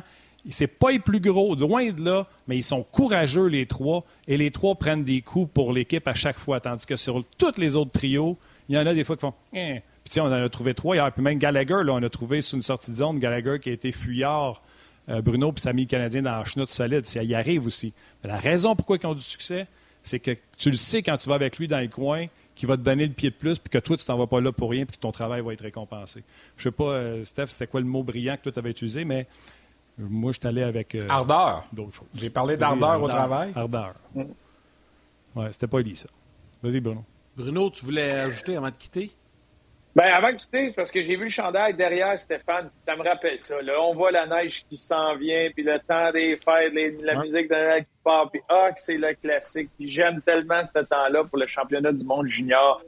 c'est pas les plus gros, loin de là, mais ils sont courageux, les trois, et les trois prennent des coups pour l'équipe à chaque fois. Tandis que sur tous les autres trios, il y en a des fois qui font eh. Puis, on en a trouvé trois hier. Puis même Gallagher, là, on a trouvé sur une sortie de zone, Gallagher qui a été fuyard, euh, Bruno, puis Samy Canadien dans la chenoute solide. Ça y arrive aussi. la raison pourquoi ils ont du succès, c'est que tu le sais quand tu vas avec lui dans les coins, qu'il va te donner le pied de plus, puis que toi, tu t'en vas pas là pour rien, puis que ton travail va être récompensé. Je sais pas, euh, Steph, c'était quoi le mot brillant que toi, tu avais utilisé, mais moi, je suis allé avec. Euh, ardeur. D'autres choses. J'ai parlé d'ardeur au travail. Ardeur. Ouais, c'était pas dit, ça. Vas-y, Bruno. Bruno, tu voulais ajouter avant de quitter? Ben, avant de quitter, c'est parce que j'ai vu le chandail derrière Stéphane, ça me rappelle ça. Là, on voit la neige qui s'en vient, puis le temps des fêtes, la musique de Noël qui part, puis ah, c'est le classique. Puis j'aime tellement ce temps-là pour le championnat du monde junior.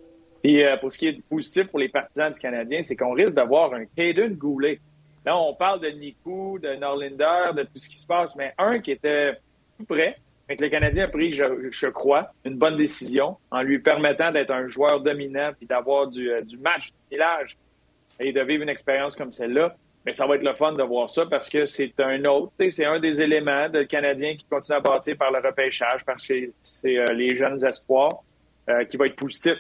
Et euh, pour ce qui est positif pour les partisans du Canadien, c'est qu'on risque d'avoir un Caden Goulet Là, on parle de Nikou, de Norlinder, de tout ce qui se passe, mais un qui était tout près, et que le Canadien a pris, je, crois, une bonne décision en lui permettant d'être un joueur dominant puis d'avoir du, euh, match, du village et de vivre une expérience comme celle-là. Mais ça va être le fun de voir ça parce que c'est un autre, c'est un des éléments de Canadien qui continue à bâtir par le repêchage parce que c'est euh, les jeunes espoirs euh, qui va être positif.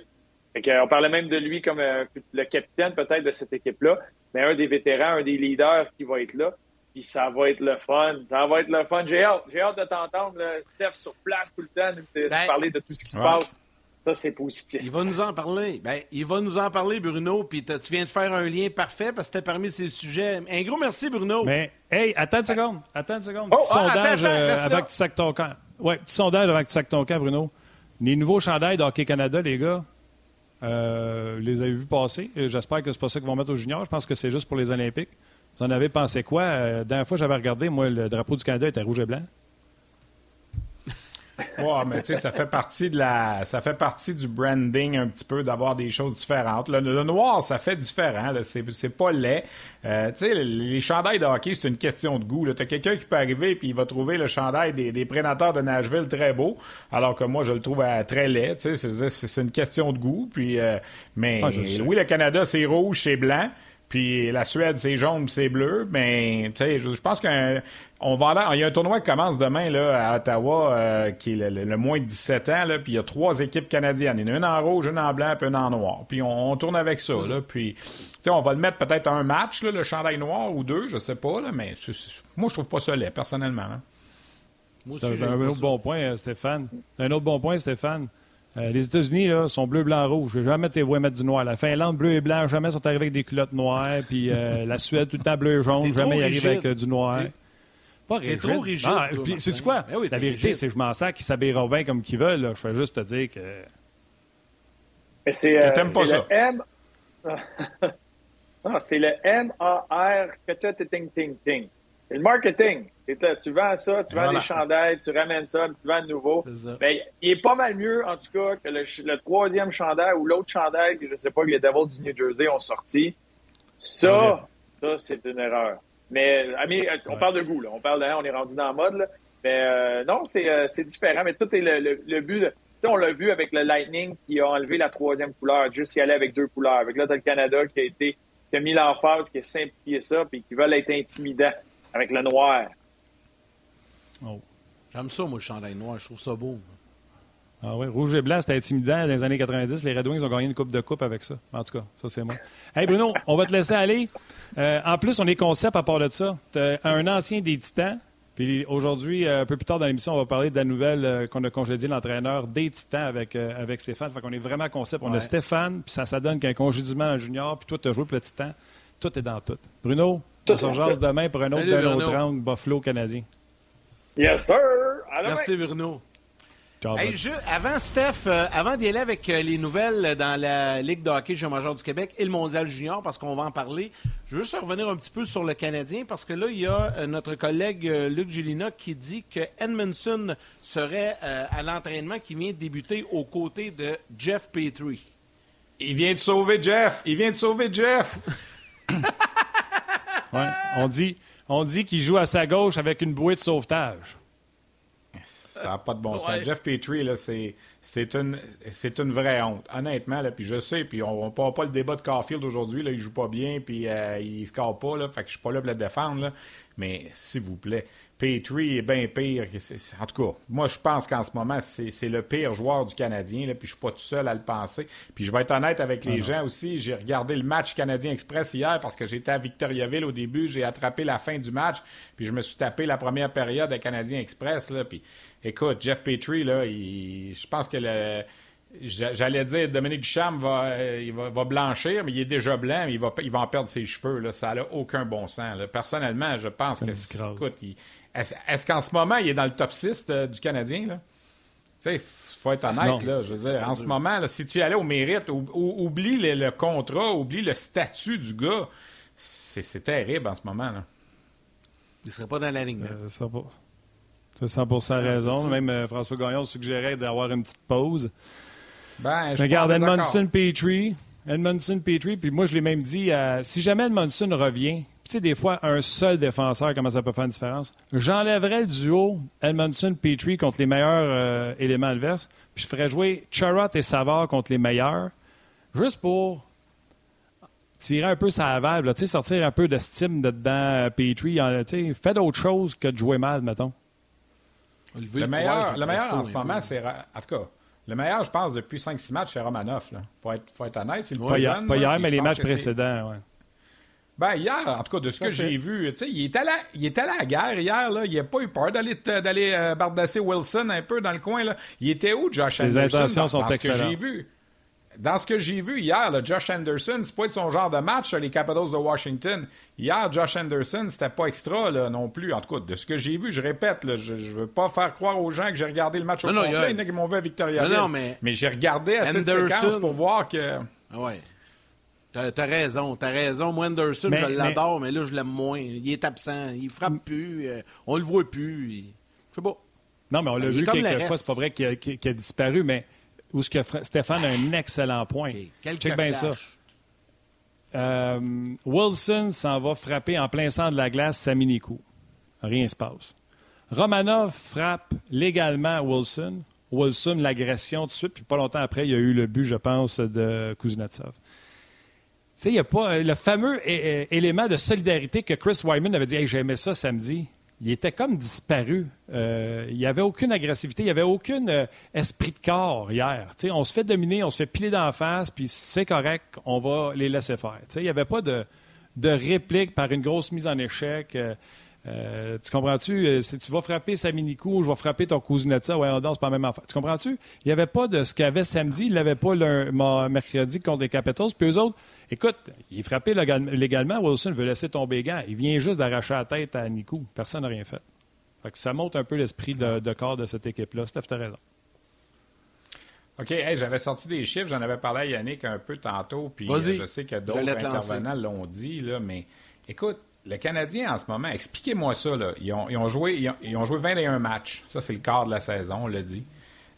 On parlait même de lui comme le capitaine peut-être de cette équipe-là mais un des vétérans, un des leaders qui va être là. Puis ça va être le fun. Ça va être le fun. J'ai hâte, j'ai hâte de t'entendre, Steph, sur place tout le temps, de, ben, parler de tout ce qui se passe. Ça, c'est positif. Il va nous en parler. Ben, il va nous en parler, Bruno. Puis tu viens de faire un lien parfait parce que c'était parmi ces sujets. Un gros merci, Bruno. Mais, hey, attends une seconde. Attends une seconde. Oh, petit ah, sondage euh, avant que tu sacs ton camp. Ouais, petit sondage avant que tu sacs ton camp, Bruno. Les nouveaux chandails d'Hockey Canada, les gars, Euh, les avez vus passer? J'espère que c'est pas ça qu'ils vont mettre aux juniors. Je pense que c'est juste pour les Olympiques. Vous en avez pensé quoi? Euh, dernière fois j'avais regardé, moi, le drapeau du Canada était rouge et blanc. Ouais, mais tu sais, ça fait partie de la, ça fait partie du branding un petit peu d'avoir des choses différentes. Le, noir, ça fait différent. C'est, pas laid. Euh, tu sais, les, chandails de hockey, c'est une question de goût. T'as quelqu'un qui peut arriver puis il va trouver le chandail des, des, prédateurs de Nashville très beau, alors que moi, je le trouve très laid. Tu sais, c'est, une question de goût. Puis, euh, mais ah, oui, le Canada, c'est rouge, c'est blanc. Puis la Suède, c'est jaune, c'est bleu. Mais tu sais, je, pense qu'un on va il y a un tournoi qui commence demain là, à Ottawa, euh, qui est le, moins de 17 ans, là, puis il y a trois équipes canadiennes. Il y en a une en rouge, une en blanc, puis une en noir. Puis on, tourne avec ça. Là, puis on va le mettre peut-être un match, là, le chandail noir ou deux, je sais pas, là, mais moi je trouve pas ça laid, personnellement. Hein. Moi aussi, un, autre bon point, euh, Stéphane. Un autre bon point, Stéphane. Euh, les États-Unis là, sont bleu, blanc, rouge. Jamais te voir mettre du noir. La Finlande, bleu et blanc, jamais sont arrivés avec des culottes noires. Puis euh, la Suède, tout le temps bleu et jaune. Jamais ils arrivent avec euh, du noir. Pas rigide. trop rigide. Ah, puis, sais-tu quoi? Ben la vérité, c'est que je m'en sers qu'ils s'habillent bien comme qu'ils veulent. Je fais juste te dire que. Mais c'est euh, le M. non, c'est le M-A-R que tu ting ting ting. Le marketing. tu vends ça, tu vends des chandails, tu ramènes ça, tu vends de nouveau. Ben, il est pas mal mieux, en tout cas, que le, troisième chandail ou l'autre chandail que je sais pas que les Devils du New Jersey ont sorti. Ça, ça, c'est une erreur. Mais, ami, on parle de goût, là. On parle de, on est rendu dans le mode, là. Mais euh, non, euh, c'est différent. Mais tout est le, le, but. sais, on l'a vu avec le Lightning qui a enlevé la troisième couleur, juste y aller avec deux couleurs. Avec là, t'as le Canada qui a été qui a mis l'emphase, qui a simplifié ça, puis qui veulent être intimidants avec le noir. Oh. J'aime ça, moi, le chandail noir. Je trouve ça beau. Ah oui, rouge et blanc, c'était intimidant dans les années 90. Les Red Wings ont gagné une coupe de coupe avec ça. En tout cas, ça, c'est moi. Hey, Bruno, on va te laisser aller. Euh, en plus, on est concept à part de ça. un ancien des Titans. Puis aujourd'hui, euh, un peu plus tard dans l'émission, on va parler de la nouvelle euh, qu'on a congédié l'entraîneur des Titans avec, avec Stéphane. Fait qu'on est vraiment concept. On a Stéphane, puis ça, ça donne qu'un congédiement en junior, puis toi, tu as joué pour le Titan. Tout est dans tout. Bruno, on se jase demain pour un autre d'un autre Buffalo canadien. Yes, sir. Merci, Bruno. avant, Steph, euh, avant d'y aller avec euh, les nouvelles dans la Ligue de hockey junior major du Québec et le Mondial junior, parce qu'on va en parler, je veux juste revenir un petit peu sur le Canadien, parce que là, il y a euh, notre collègue Luc Gélina qui dit que Edmondson serait à l'entraînement qui vient de débuter aux côtés de Jeff Petrie. Il vient de sauver Jeff! Il vient de sauver Jeff! on dit, on dit qu'il joue à sa gauche avec une bouée de sauvetage. Ça n'a pas de bon sens. Jeff Petrie, c'est une, une vraie honte. Honnêtement, là, puis je sais, puis on ne parle pas le débat de Carfield aujourd'hui. Il ne joue pas bien, puis euh, il ne score pas. Là, fait que je suis pas là pour le défendre. mais s'il vous plaît, Petrie est bien pire. En tout cas, moi, je pense qu'en ce moment, c'est le pire joueur du Canadien, là, puis je suis pas tout seul à le penser. Puis je vais être honnête avec les ah gens aussi. J'ai regardé le match Canadien Express hier parce que j'étais à Victoriaville au début. J'ai attrapé la fin du match, puis je me suis tapé la première période à Canadien Express. Là, puis écoute, Jeff Petrie, là, je pense que le J'allais dire Dominique va, il va, blanchir, mais il est déjà blanc, mais il va, il va en perdre ses cheveux. Là. Ça n'a aucun bon sens. Personnellement, je pense que écoute, il, est-ce, qu'en ce moment, il est dans le top 6 du Canadien? Là? Tu sais, faut être honnête, là, je veux dire, en ce moment, si tu allais au mérite, oublie le, contrat, oublie le statut du gars. C'est, terrible en ce moment. Là. Il ne serait pas dans la ligne. Euh, c'est 100% raison. Même euh, François Gagnon suggérait d'avoir une petite pause. Ben, je Regarde, Edmondson Petrie. Edmondson Petrie, puis moi, je l'ai même dit, euh, si jamais Edmondson revient, tu sais, des fois, un seul défenseur, comment ça peut faire une différence? J'enlèverais le duo Edmondson-Petrie contre les meilleurs euh, éléments adverses, puis je ferais jouer Charrot et Savard contre les meilleurs, juste pour tirer un peu sa valve, sortir un peu de de dedans euh, Petrie. Fais d'autres choses que de jouer mal, mettons. Le, meilleur, le meilleur en ce moment, c'est. En tout cas, le meilleur, je pense, depuis 5-6 matchs, c'est Romanoff. Là. Faut, être, faut être honnête. C'est le pas, hier, pas hier mais les matchs précédents. Ouais. Ben, hier, en tout cas, de ce que j'ai vu, tu sais, il est allé, il est allé à la guerre hier, là. Il n'a pas eu peur d'aller, d'aller euh, bardasser Wilson un peu dans le coin, là. Il était où, Josh Ses intentions sont excellentes. que j'ai vu. dans ce que j'ai vu hier, là, Josh Anderson, c'est pas de son genre de match, les Capitals de Washington. Hier, Josh Anderson, c'était pas extra là, non plus. En tout cas, de ce que j'ai vu, je répète, là, je, je veux pas faire croire aux gens que j'ai regardé le match au non, complet. Non, il y en a qui m'ont vu à Victoria. Non, non, mais... mais j'ai regardé assez Anderson... de séquences pour voir que. Ah ouais. T'as as raison, t'as raison. Moi, Anderson, mais, je l'adore, mais... là, je l'aime moins. Il est absent, il frappe plus, euh, on le voit plus. Il... Je sais pas. Non, mais on l'a vu quelques fois, c'est pas vrai qu'il a, qu a, disparu, mais où ce que Stéphane a un excellent point. Okay. Check bien ça. Euh, Wilson s'en va frapper en plein centre de la glace Saminikou. Rien ne se passe. Romanov frappe légalement Wilson. Wilson, l'agression tout de suite, puis pas longtemps après, il y a eu le but, je pense, de Kuznetsov. Sais, il n'y a pas le fameux élément de solidarité que Chris Wyman avait dit hey, J'aimais ça samedi il était comme disparu. Euh, il n'y avait aucune agressivité, il n'y avait aucun euh, esprit de corps hier. on se fait dominer, on se fait piler d'en face, puis c'est correct, on va les laisser faire. il n'y avait pas de, de, réplique par une grosse mise en échec. Euh, tu comprends-tu? Si tu vas frapper Saminikou ou je vais frapper ton Cousinetta, ouais, on c'est pas la même affaire. Tu comprends-tu? Il n'y avait pas de ce qu'il y avait samedi, il ne l'avait pas le mercredi contre les Capitals. Puis eux autres, Écoute, il est frappé légalement. Wilson veut laisser tomber gants. Il vient juste d'arracher la tête à Nico. Personne n'a rien fait. ça montre un peu l'esprit de, corps de cette équipe-là. Steph, tu raison. OK, j'avais sorti des chiffres, j'en avais parlé à Yannick un peu tantôt, puis euh, je sais que d'autres intervenants l'ont dit, là, mais écoute, le Canadien en ce moment, expliquez-moi ça, là. Ils, ont, joué, ils, ont, joué 21 matchs. Ça, c'est le quart de la saison, on l'a dit.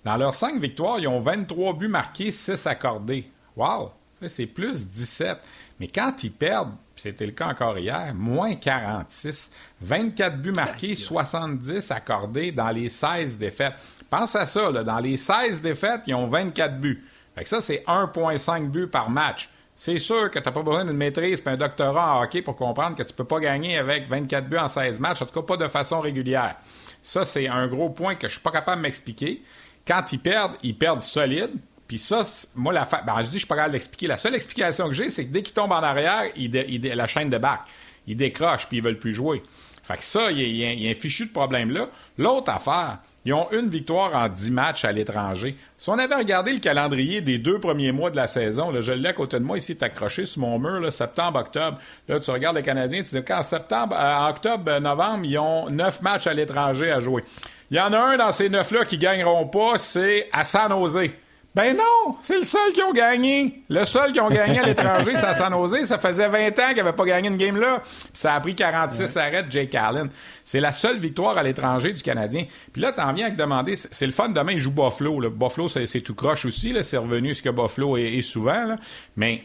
Dans leurs 5 victoires, ils ont 23 buts marqués, 6 accordés. Wow! C'est plus 17. Mais quand ils perdent, c'était le cas encore hier, moins 46. 24 buts marqués, 70 accordés dans les 16 défaites. Pense à ça, là, dans les 16 défaites, ils ont 24 buts. Fait ça, c'est 1,5 buts par match. C'est sûr que tu n'as pas besoin d'une maîtrise et un doctorat en hockey pour comprendre que tu ne peux pas gagner avec 24 buts en 16 matchs, en tout cas pas de façon régulière. Ça, c'est un gros point que je ne suis pas capable de m'expliquer. Quand ils perdent, ils perdent solide. Puis ça, moi, la fa... ben, je dis, je suis pas capable de l'expliquer. La seule explication que j'ai, c'est que dès qu'ils tombent en arrière, il la chaîne de bac. Ils décrochent, puis ils veulent plus jouer. Fait que ça, il y, a, un fichu de problème là. L'autre affaire, ils ont une victoire en dix matchs à l'étranger. Si on avait regardé le calendrier des deux premiers mois de la saison, là, je l'ai à côté de moi ici, accroché sur mon mur, septembre, octobre. Là, tu regardes les Canadiens, tu dis qu'en septembre, euh, octobre, euh, novembre, ils ont neuf matchs à l'étranger à jouer. Il y en a un dans ces neuf-là qui gagneront pas, c'est à San Jose. Ben non, c'est le seul qui ont gagné. Le seul qui ont gagné à l'étranger, à San Jose. Ça faisait 20 ans qu'il n'avait pas gagné une game là. ça a pris 46 arrêts de Jake Allen. C'est la seule victoire à l'étranger du Canadien. Puis là, t'en viens à te demander, c'est le fun, demain, il joue Buffalo. Là. Buffalo, c'est tout croche aussi. C'est revenu ce que Buffalo est, souvent. Là. Mais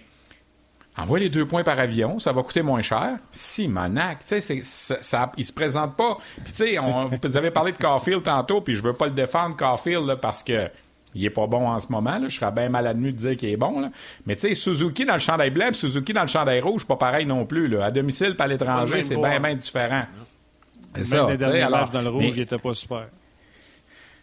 envoie les deux points par avion, ça va coûter moins cher. Si, Monac, tu sais, ça, il se présente pas. Puis tu sais, vous avez parlé de Caulfield tantôt, puis je veux pas le défendre, Caulfield, parce que il est pas bon en ce moment. Là. Je serais bien mal admis de dire qu'il est bon. Là. Mais tu sais, Suzuki dans le chandail blanc Suzuki dans le chandail rouge, pas pareil non plus. Là. À domicile, pas à l'étranger, c'est bien, bien différent. C'est ça. Même les alors, dans le rouge, il était pas super.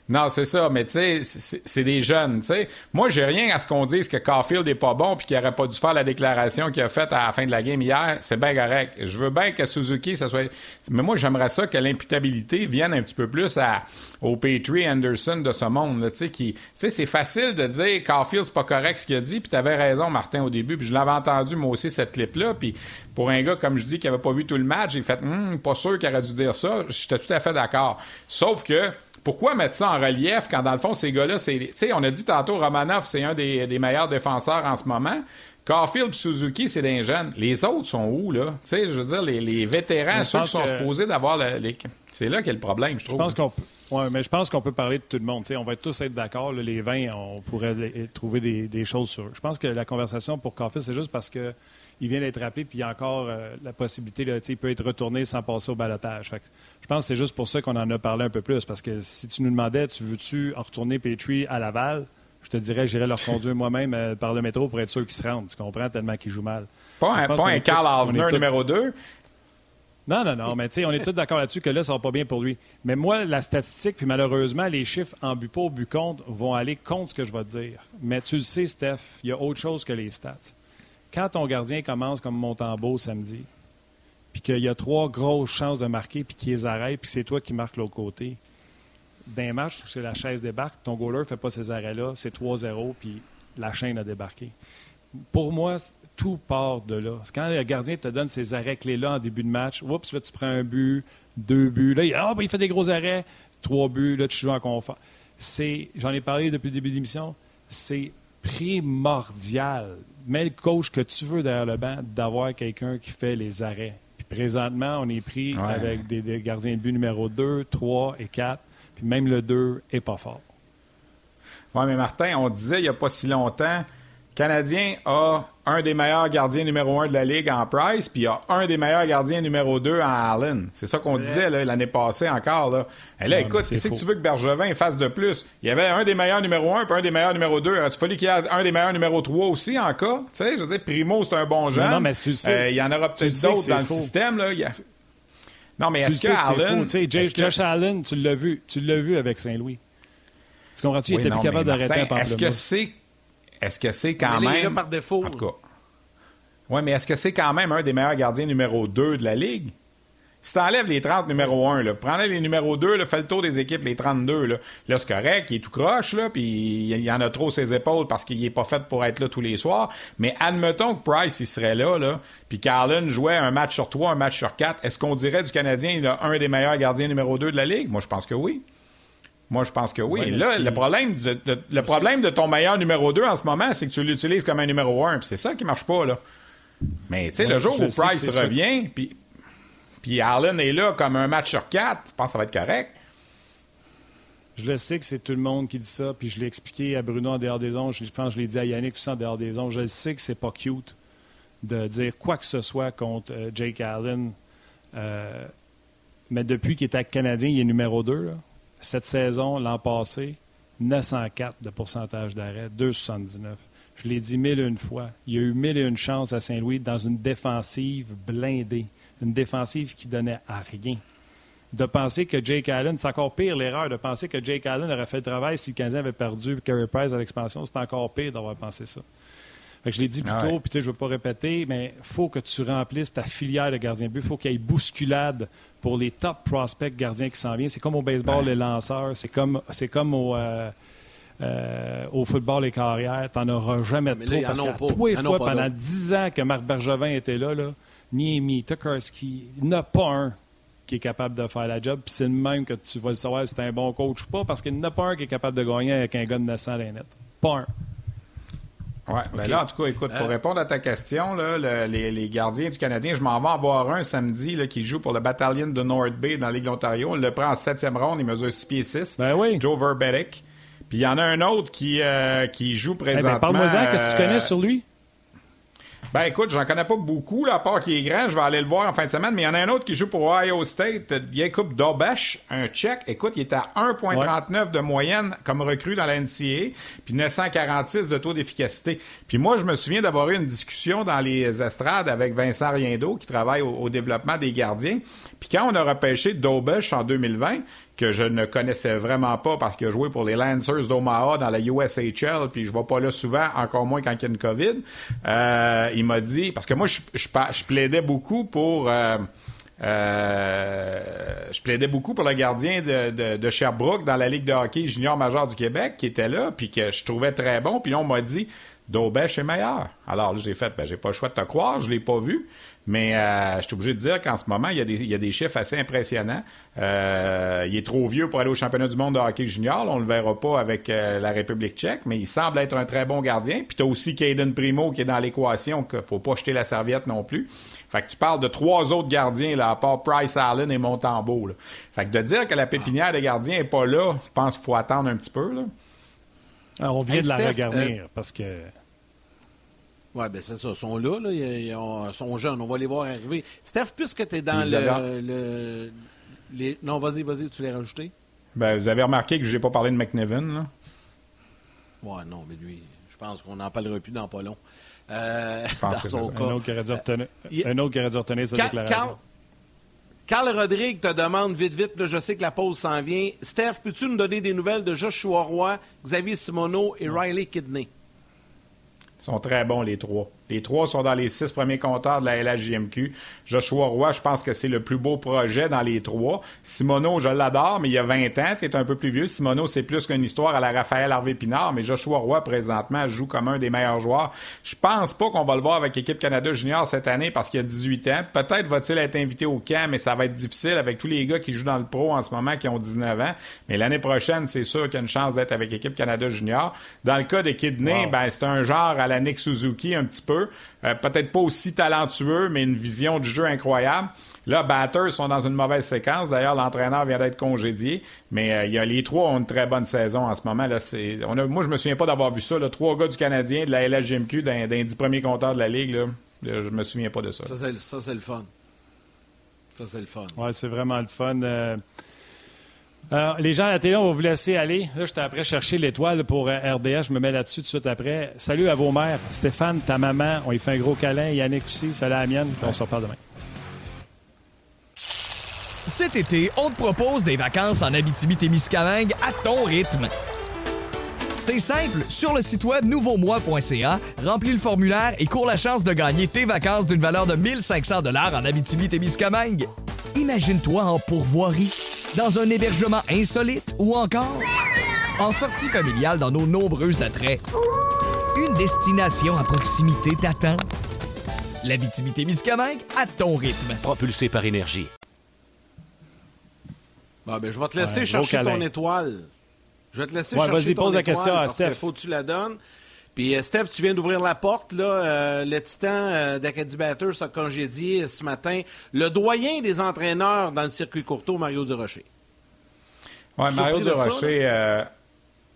Non, c'est ça, mais tu sais, c'est des jeunes, tu sais. Moi, j'ai rien à ce qu'on dise que Caulfield est pas bon puis qu'il aurait pas dû faire la déclaration qu'il a faite à la fin de la game hier. C'est bien correct. Je veux bien que Suzuki, ça soit... Mais moi, j'aimerais ça que l'imputabilité vienne un petit peu plus à, au Petrie Anderson de ce monde, tu sais, qui... Tu c'est facile de dire Caulfield, c'est pas correct ce qu'il a dit, puis t'avais raison, Martin, au début, puis je l'avais entendu, moi aussi, cette clip-là, puis pour un gars, comme je dis, qui avait pas vu tout le match, j'ai fait, hum, pas sûr qu'il aurait dû dire ça. J'étais tout à fait d'accord. Sauf que pourquoi mettre ça en relief quand, dans le fond, ces gars-là, c'est. Tu sais, on a dit tantôt, Romanov, c'est un des, meilleurs défenseurs en ce moment. Carfield Suzuki, c'est des jeunes. Les autres sont où, là? Tu sais, je veux dire, les, vétérans, ceux qui sont supposés d'avoir les. C'est là qu'est le problème, je trouve. Je pense qu'on Ouais, mais je pense qu'on peut parler de tout le monde. on va tous être d'accord. Les 20, on pourrait trouver des, choses sur eux. Je pense que la conversation pour Carfield, c'est juste parce que il vient d'être rappelé, puis il y a encore euh, la possibilité, là, il peut être retourné sans passer au balotage. je pense que c'est juste pour ça qu'on en a parlé un peu plus, parce que si tu nous demandais, tu veux-tu retourner Petrie à Laval, je te dirais, j'irais leur conduire moi-même euh, par le métro pour être sûr qu'ils se rendent. Tu comprends tellement qu'ils jouent mal. Pas un, pas un Carl Osner numéro 2. Non, non, non, mais tu sais, on est tous d'accord là-dessus que là, ça va pas bien pour lui. Mais moi, la statistique, puis malheureusement, les chiffres en but au but contre vont aller contre ce que je vais te dire. Mais tu le sais, Steph, il y a autre chose que les stats quand ton gardien commence comme Montembeau samedi, puis qu'il y a trois grosses chances de marquer, puis qu'il les arrête, puis c'est toi qui marques l'autre côté, d'un match où c'est la chaise débarque, ton goaler ne fait pas ces arrêts-là, c'est 3-0, puis la chaîne a débarqué. Pour moi, tout part de là. Quand le gardien te donne ses arrêts clés-là en début de match, oups, là, tu prends un but, deux buts, là, il, ah, ben, il fait des gros arrêts, trois buts, là, tu joues en confort. C'est, j'en ai parlé depuis le début de l'émission, c'est primordial. Mais le coach que tu veux derrière le banc, d'avoir quelqu'un qui fait les arrêts. Puis présentement, on est pris avec des, des, gardiens de but numéro 2, 3 et 4. Puis même le 2 est pas fort. Oui, mais Martin, on disait il n'y a pas si longtemps, Canadien a un des meilleurs gardiens numéro un de la Ligue en Price, puis il a un des meilleurs gardiens numéro 2 en Allen. C'est ça qu'on disait l'année passée encore. Là, Et là écoute, qu'est-ce que tu veux que Bergevin fasse de plus? Il y avait un des meilleurs numéro 1 puis un des meilleurs numéro 2. Il fallu qu'il y ait un des meilleurs numéro 3 aussi en cas? Tu sais, je veux dire, Primo, c'est un bon jeune. Non, mais tu sais, euh, il y en aura peut-être d'autres dans le système. Là. Non, mais est-ce que Allen... Tu sais, Josh Allen, tu l'as vu, tu l'as vu avec Saint-Louis. Tu comprends-tu? il était plus capable d'arrêter un Est-ce que c'est est-ce que c'est quand même. Là par défaut. En tout cas. Oui, mais est-ce que c'est quand même un des meilleurs gardiens numéro 2 de la Ligue? Si tu enlèves les 30 numéro 1, là, prends les numéros 2, là, fais le tour des équipes, les 32. Là, là c'est correct, il est tout croche, là, puis il y en a trop ses épaules parce qu'il n'est pas fait pour être là tous les soirs. Mais admettons que Price, il serait là, là puis Carlin jouait un match sur 3, un match sur 4. Est-ce qu'on dirait du Canadien, il a un des meilleurs gardiens numéro 2 de la Ligue? Moi, je pense que oui. Moi, je pense que oui. là, le problème, de, le problème de ton meilleur numéro 2 en ce moment, c'est que tu l'utilises comme un numéro 1. c'est ça qui marche pas, là. Mais, tu sais, le jour où Price revient, puis, puis Allen est là comme un match sur quatre, je pense que ça va être correct. Je le sais que c'est tout le monde qui dit ça, puis je l'ai expliqué à Bruno en dehors des ondes, je pense que je l'ai dit à Yannick aussi en dehors des ondes. Je le sais que c'est pas cute de dire quoi que ce soit contre euh, Jake Allen. Euh, mais depuis qu'il est avec Canadien, il est numéro 2. Là cette saison, l'an passé, 904 de pourcentage d'arrêt, 2,79. Je l'ai dit mille et une fois. Il y a eu mille et une chances à Saint-Louis dans une défensive blindée, une défensive qui donnait à rien. De penser que Jake Allen, c'est encore pire l'erreur de penser que Jake Allen aurait fait le travail si le Canadien avait perdu Carey Price à l'expansion. C'est encore pire d'avoir pensé ça je l'ai dit plus ah tôt, puis je ne veux pas répéter, mais il faut que tu remplisses ta filière de gardien de but. Il faut qu'il y ait bousculade pour les top prospects gardiens qui s'en viennent. C'est comme au baseball, les lanceurs. C'est comme, c'est comme au, euh, euh, au football, les carrières. Tu n'en auras jamais trop. parce qu'à tous les fois, pendant dix ans que Marc Bergevin était là, là Niemi, Tukarski, il n'y en a pas un qui est capable de faire la job. Puis c'est le même que tu vas savoir si c'est un bon coach ou pas, parce qu'il n'y en a pas un qui est capable de gagner avec un gars de 900 à net. Pas un. Oui, mais là, en tout cas, écoute, pour euh, répondre à ta question, là, les, gardiens du Canadien, je m'en vais en voir un samedi là, qui joue pour le Battalion de North Bay dans Ligue d'Ontario. On le prend en septième ronde, il mesure 6 pieds 6. Ben oui. Joe Verbetic. Puis il y en a un autre qui, euh, qui joue eh ben, présentement. Qu'est-ce que tu connais sur lui? Ben écoute, j'en connais pas beaucoup, là, à part qu'il est grand, je vais aller le voir en fin de semaine, mais il y en a un autre qui joue pour Ohio State, Jacob Dobesh, un Tchèque. Écoute, il est à 1,39 de moyenne comme recrue dans la NCA, puis 946 de taux d'efficacité. Puis moi, je me souviens d'avoir eu une discussion dans les estrades avec Vincent Riendo, qui travaille au, au développement des gardiens. Puis quand on a repêché Dobesh en 2020, que je ne connaissais vraiment pas parce qu'il a joué pour les Lancers d'Omaha dans la USHL, puis je vais pas là souvent, encore moins quand il y a une COVID. Euh, il m'a dit, parce que moi, je, plaidais beaucoup pour... Euh, euh, je plaidais beaucoup pour le gardien de, de, Sherbrooke dans la Ligue de hockey junior major du Québec qui était là, puis que je trouvais très bon. Puis là, on m'a dit, Daubèche est meilleur. Alors là, j'ai fait, ben, j'ai pas le choix de te croire, je l'ai pas vu. Mais euh, je suis obligé de dire qu'en ce moment, il y, a des, il y a des chiffres assez impressionnants. Euh, il est trop vieux pour aller au championnat du monde de hockey junior. on ne le verra pas avec euh, la République tchèque, mais il semble être un très bon gardien. Puis tu as aussi Caden Primo qui est dans l'équation, qu'il faut pas jeter la serviette non plus. Fait que tu parles de trois autres gardiens, là, à part Price Allen et Montembeau. Là. Fait que de dire que la pépinière des gardiens n'est pas là, je pense qu'il faut attendre un petit peu. Là. Alors, on vient de la regarder parce que oui, bien c'est ça. Ils sont là, là. Ils, sont jeunes. On va les voir arriver. Steph, puisque tu es dans le, les... Non, vas-y, vas-y, tu l'as rajouté. Ben, vous avez remarqué que je n'ai pas parlé de McNevin, là? Ouais, non, mais lui, je pense qu'on n'en parlera plus dans pas long. Euh, dans son cas. Un autre qui aurait dû retenir, euh, un autre qui aurait dû retenir sa déclaration. Carl Rodrigue te demande vite, vite, là, je sais que la pause s'en vient. Steph, peux-tu nous donner des nouvelles de Joshua Roy, Xavier Simoneau et Riley Kidney? Sont très bons, les trois. Les trois sont dans les six premiers compteurs de la LHJMQ. Joshua Roy, je pense que c'est le plus beau projet dans les trois. Simono, je l'adore, mais il y a 20 ans, c'est un peu plus vieux. Simono, c'est plus qu'une histoire à la Raphaël Harvey-Pinard, mais Joshua Roy, présentement, joue comme un des meilleurs joueurs. Je pense pas qu'on va le voir avec l'équipe Canada Junior cette année parce qu'il a 18 ans. Peut-être va-t-il être invité au camp, mais ça va être difficile avec tous les gars qui jouent dans le pro en ce moment qui ont 19 ans. Mais l'année prochaine, c'est sûr qu'il y a une chance d'être avec l'équipe Canada Junior. Dans le cas de Kidney, ben, c'est un genre à la Nick Suzuki un petit peu. Euh, peut-être pas aussi talentueux, mais une vision du jeu incroyable. Là, Batters sont dans une mauvaise séquence. D'ailleurs, l'entraîneur vient d'être congédié. Mais euh, il y a, les trois ont une très bonne saison en ce moment. Là, on a, moi, je me souviens pas d'avoir vu ça. Là, trois gars du Canadien, de la LHGMQ, d'un des dix premiers compteurs de la Ligue. Là, je me souviens pas de ça. Ça, c'est le fun. Ça, c'est le fun. Oui, c'est vraiment le fun. Euh, les gens à la télé, on va vous laisser aller. Là, j'étais après chercher l'étoile pour euh, RDS. Je me mets là-dessus tout de suite après. Salut à vos mères. Stéphane, ta maman, on y fait un gros câlin. Yannick aussi, salut à la mienne. On se reparle demain. Cet été, on te propose des vacances en Abitibi-Témiscamingue à ton rythme. C'est simple, sur le site web nouveaumois.ca, remplis le formulaire et cours la chance de gagner tes vacances d'une valeur de 1500 dollars en Abitibi-Témiscamingue. Imagine-toi en pourvoirie, dans un hébergement insolite ou encore en sortie familiale dans nos nombreux attraits. Une destination à proximité t'attend. L'Abitibi-Témiscamingue à ton rythme. Propulsé par énergie. Bon, ben, je vais te laisser chercher ton étoile. Je vais te laisser chercher vas-y, pose la question à Steph. faut que tu la donnes. Puis, euh, Steph, tu viens d'ouvrir la porte. Là, euh, le titan euh, d'Acadie Batters a congédié ce matin le doyen des entraîneurs dans le circuit courto, Mario Durocher. Oui, Mario Durocher,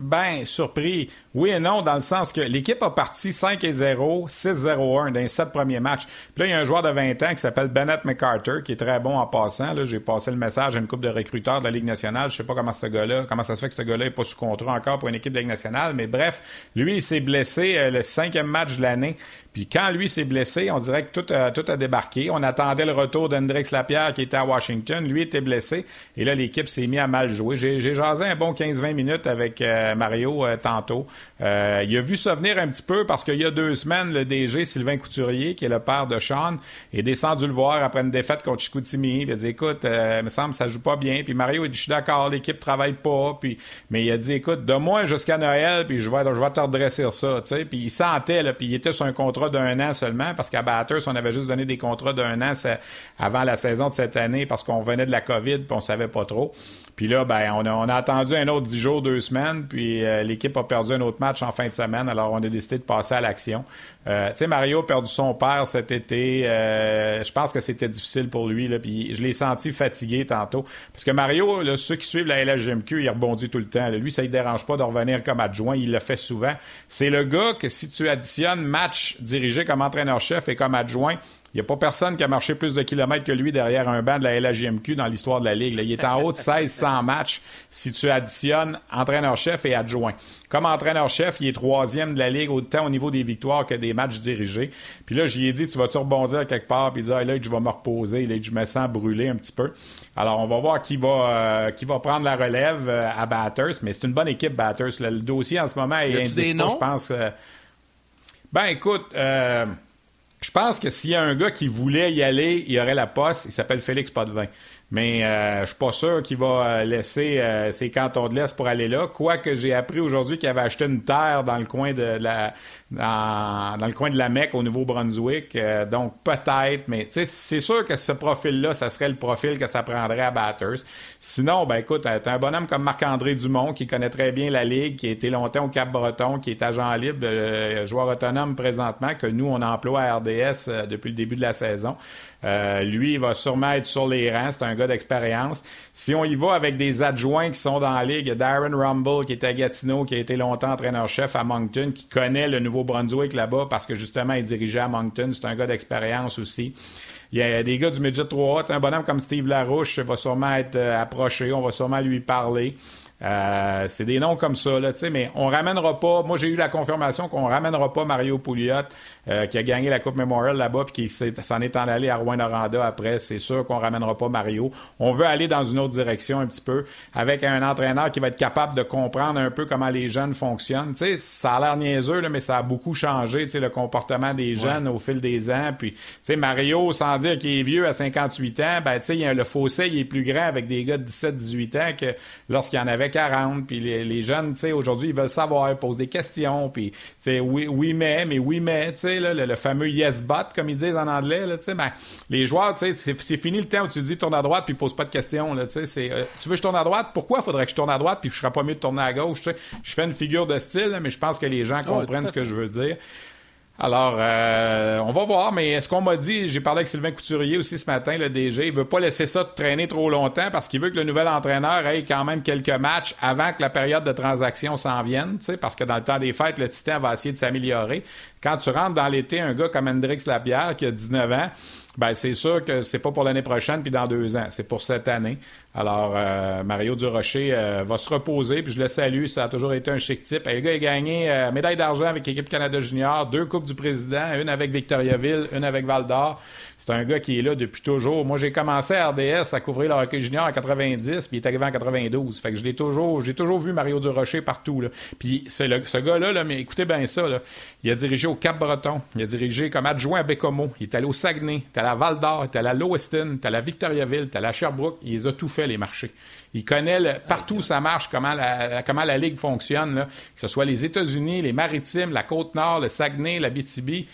ben, surpris. Oui et non, dans le sens que l'équipe a parti 5 et 0, 6-0-1 dans les sept premiers matchs. Puis là, il y a un joueur de 20 ans qui s'appelle Bennett McCarter, qui est très bon en passant. Là, j'ai passé le message à une coupe de recruteurs de la Ligue nationale. Je sais pas comment ce gars-là, comment ça se fait que ce gars-là n'est pas sous contrat encore pour une équipe de Ligue nationale. Mais bref, lui, il s'est blessé euh, le cinquième match de l'année. Puis quand lui s'est blessé, on dirait que tout a, tout a débarqué. On attendait le retour d'Hendrix Lapierre qui était à Washington. Lui était blessé. Et là, l'équipe s'est mis à mal jouer. J'ai, jasé un bon 15-20 minutes avec euh, Mario euh, tantôt. Euh, il a vu ça venir un petit peu parce qu'il y a deux semaines, le DG Sylvain Couturier, qui est le père de Sean, est descendu le voir après une défaite contre Chicoutimi. Il a dit Écoute, euh, il me semble que ça joue pas bien. Puis Mario, il dit Je suis d'accord, l'équipe travaille pas. Puis, mais il a dit Écoute, de moi jusqu'à Noël, puis je vais, je vais te redresser ça. Puis il sentait, là, puis il était sur un contrat d'un an seulement parce qu'à Batters, on avait juste donné des contrats d'un an avant la saison de cette année parce qu'on venait de la COVID puis on savait pas trop. Puis là, ben, on a, attendu un autre dix jours, deux semaines, puis euh, l'équipe a perdu un autre match en fin de semaine, alors on a décidé de passer à l'action. Euh, tu sais, Mario a perdu son père cet été. Euh, je pense que c'était difficile pour lui, là, puis je l'ai senti fatigué tantôt. Parce que Mario, là, ceux qui suivent la LHGMQ, il rebondit tout le temps. Lui, ça ne dérange pas de revenir comme adjoint, il le fait souvent. C'est le gars que si tu additionnes match dirigé comme entraîneur-chef et comme adjoint, il n'y a pas personne qui a marché plus de kilomètres que lui derrière un banc de la LHJMQ dans l'histoire de la Ligue. Il est en haut de 1600 matchs si tu additionnes entraîneur-chef et adjoint. Comme entraîneur-chef, il est troisième de la Ligue autant au niveau des victoires que des matchs dirigés. Puis là, j'y ai dit, tu vas-tu rebondir quelque part? Puis il dit, ah, là, je vais me reposer. Là, je me sens brûlé un petit peu. Alors, on va voir qui va, euh, qui va prendre la relève euh, à Batters. Mais c'est une bonne équipe, Batters. Le, dossier en ce moment est indiqué, je pense. Euh, ben, écoute... Je pense que s'il y a un gars qui voulait y aller, il y aurait la poste. Il s'appelle Félix Potvin. Mais euh, je suis pas sûr qu'il va euh, laisser euh, ses cantons de l'Est pour aller là. Quoique j'ai appris aujourd'hui qu'il avait acheté une terre dans le coin de la dans, le coin de la Mecque au Nouveau-Brunswick. donc peut-être, mais c'est sûr que ce profil-là, ça serait le profil que ça prendrait à Batters. Sinon, ben écoute, t'as un bonhomme comme Marc-André Dumont qui connaît très bien la Ligue, qui a été longtemps au Cap-Breton, qui est agent libre, joueur autonome présentement, que nous, on emploie à RDS depuis le début de la saison. Euh, lui, il va sûrement être sur les rangs. C'est un gars d'expérience. Si on y va avec des adjoints qui sont dans la ligue, Darren Rumble, qui est à Gatineau, qui a été longtemps entraîneur-chef à Moncton, qui connaît le Nouveau-Brunswick là-bas parce que justement, il dirigeait à Moncton. C'est un gars d'expérience aussi. Il y a des gars du Midget 3 un bonhomme comme Steve Larouche va sûrement être euh, approché. On va sûrement lui parler. Euh, c'est des noms comme ça, là, mais on ramènera pas. Moi, j'ai eu la confirmation qu'on ramènera pas Mario Pouliot, euh, qui a gagné la Coupe Memorial là-bas, puis qui s'en est en allé à Rouen-Noranda après. C'est sûr qu'on ramènera pas Mario. On veut aller dans une autre direction un petit peu, avec un entraîneur qui va être capable de comprendre un peu comment les jeunes fonctionnent. sais, ça a l'air niaiseux, là, mais ça a beaucoup changé, le comportement des jeunes au fil des ans. Puis, Mario, sans dire qu'il est vieux à 58 ans, ben, le fossé il est plus grand avec des gars de 17-18 ans que lorsqu'il y en avait 40. Puis les, jeunes, aujourd'hui, ils veulent savoir, ils posent des questions. Puis, oui, oui, mais, mais oui, mais, tu sais, le, fameux yes but, comme ils disent en anglais, là, ben, les joueurs, c'est, c'est fini le temps où tu dis tourne à droite puis pose pas de questions. Là, c'est, euh, tu veux que je tourne à droite? Pourquoi faudrait que je tourne à droite puis je serais pas mieux de tourner à gauche? Je fais une figure de style, mais je pense que les gens comprennent ce que je veux dire. Alors, euh, on va voir, mais ce qu'on m'a dit, j'ai parlé avec Sylvain Couturier aussi ce matin, le DG, il veut pas laisser ça traîner trop longtemps parce qu'il veut que le nouvel entraîneur ait quand même quelques matchs avant que la période de transaction s'en vienne, parce que dans le temps des fêtes, le Titan va essayer de s'améliorer. Quand tu rentres dans l'été, un gars comme Hendrix Lapierre qui a 19 ans, ben c'est sûr que c'est pas pour l'année prochaine puis dans deux ans, c'est pour cette année. Alors euh, Mario Durocher euh, va se reposer puis je le salue, ça a toujours été un chic type. le gars a gagné euh, médaille d'argent avec l'équipe Canada Junior, deux coupes du président, une avec Victoriaville, une avec Val d'Or. C'est un gars qui est là depuis toujours. Moi, j'ai commencé à RDS à couvrir le hockey junior en 90, puis il est arrivé en 92. Fait que je l'ai toujours, j'ai toujours vu Mario Durocher partout. Là. Puis c'est ce gars-là, là, mais écoutez bien ça, là, il a dirigé au Cap-Breton, il a dirigé comme adjoint à Bécomo, il est allé au Saguenay, il est allé à Val-d'Or, il est allé à Lewiston, il est allé à Victoriaville, il est allé à Sherbrooke, il a tout fait, les marchés. Il connaît partout où ça marche, comment la, Ligue fonctionne, que ce soit les États-Unis, les Maritimes, la Côte-Nord, le Saguenay, la BTB.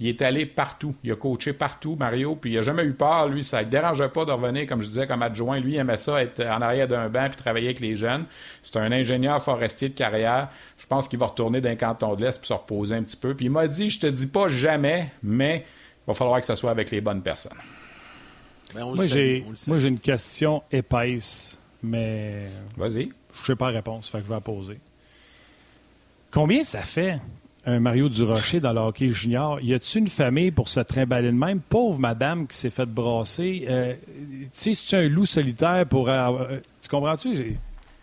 Il est allé partout. Il a coaché partout, Mario, puis il n'a jamais eu peur. Lui, ça ne dérangeait pas de revenir, comme je disais, comme adjoint. Lui, il aimait ça, être en arrière d'un banc puis travailler avec les jeunes. C'est un ingénieur forestier de carrière. Je pense qu'il va retourner d'un canton de l'Est puis se reposer un petit peu. Puis il m'a dit, je te dis pas jamais, mais il va falloir que ça soit avec les bonnes personnes. Ben, moi, j'ai, moi, j'ai une question épaisse, mais. Vas-y. Je ne sais pas la réponse, fait que je vais la poser. Combien ça fait un Mario Durocher dans le hockey junior? Y a-t-il une famille pour se trimballer de même? Pauvre madame qui s'est faite brasser. Euh, tu sais, si tu un loup solitaire pour. Euh, tu comprends-tu?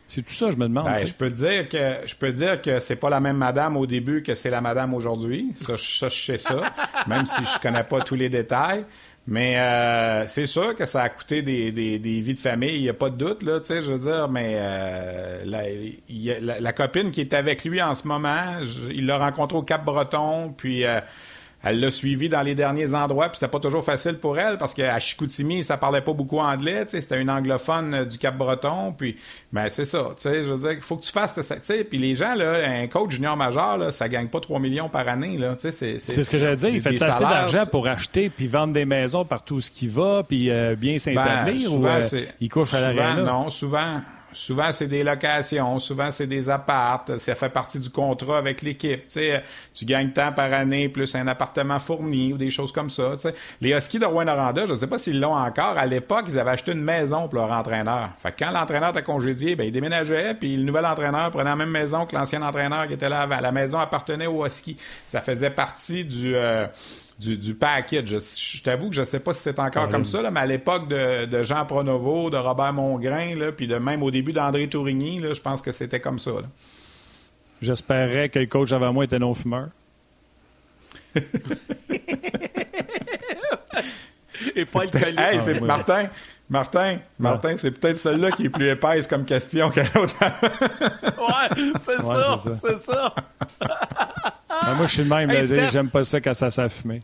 C'est tout ça, je me demande. Ben, je peux dire que je peux dire que c'est pas la même madame au début que c'est la madame aujourd'hui. Ça, ça, je sais ça, même si je connais pas tous les détails. Mais euh, c'est sûr que ça a coûté des, des, des vies de famille, il n'y a pas de doute, là, tu sais, je veux dire, mais euh, la, la, copine qui est avec lui en ce moment, il l'a rencontré au Cap-Breton, puis euh, elle l'a suivi dans les derniers endroits, puis c'était pas toujours facile pour elle parce qu'à Chicoutimi, ça parlait pas beaucoup anglais, tu sais, c'était une anglophone euh, du Cap-Breton, puis ben c'est ça, tu sais, je veux dire, il faut que tu fasses ça, tu sais, puis les gens là, un coach junior majeur là, ça gagne pas 3 millions par année là, tu sais, c'est c'est ce que j'allais dire, il fait assez d'argent pour acheter puis vendre des maisons partout où ce qu'il va, puis euh, bien ben, s'établir ou euh, il couche à l'arrière Non, souvent Souvent, c'est des locations, souvent, c'est des appartes. Ça fait partie du contrat avec l'équipe. Tu gagnes tant par année, plus un appartement fourni ou des choses comme ça. Les Huskies de Rouen-Noranda, je ne sais pas s'ils l'ont encore. À l'époque, ils avaient acheté une maison pour leur entraîneur. Fait quand l'entraîneur était congédié, ben, il déménageait, puis le nouvel entraîneur prenait la même maison que l'ancien entraîneur qui était là avant. La maison appartenait aux Huskies. Ça faisait partie du... Euh, du, du package. Je, t'avoue que je sais pas si c'est encore comme ça, là, mais à l'époque de, Jean Pronovo, de Robert Mongrain, puis de même au début d'André Tourigny, je pense que c'était comme ça. J'espérais que le coach avant moi était non-fumeur. Et pas le hey, c'est Martin. Martin, Martin, c'est peut-être celle-là qui est plus épaisse comme question que l'autre. ouais, c'est ça, c'est ça. Ben, moi, je suis le même. J'aime pas ça quand ça s'est fumé.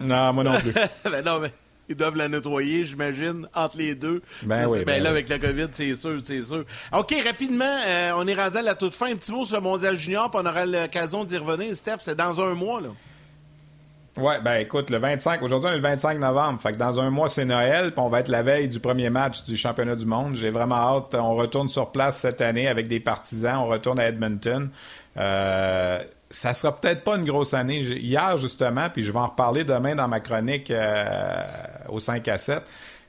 Non, moi non plus. ben non, mais ils doivent la nettoyer, j'imagine, entre les deux. Ben, oui, ben, là, avec la COVID, c'est sûr, c'est sûr. OK, rapidement, euh, on est rendu à la toute fin. Un petit mot sur le Mondial Junior, puis on aura l'occasion d'y revenir. Steph, c'est dans un mois, là. Oui, ben écoute, le 25, aujourd'hui on est le 25 novembre, fait que dans un mois c'est Noël, puis on va être la veille du premier match du championnat du monde. J'ai vraiment hâte. On retourne sur place cette année avec des partisans, on retourne à Edmonton. Euh, ça sera peut-être pas une grosse année. Hier, justement, puis je vais en reparler demain dans ma chronique euh, au 5 à 7,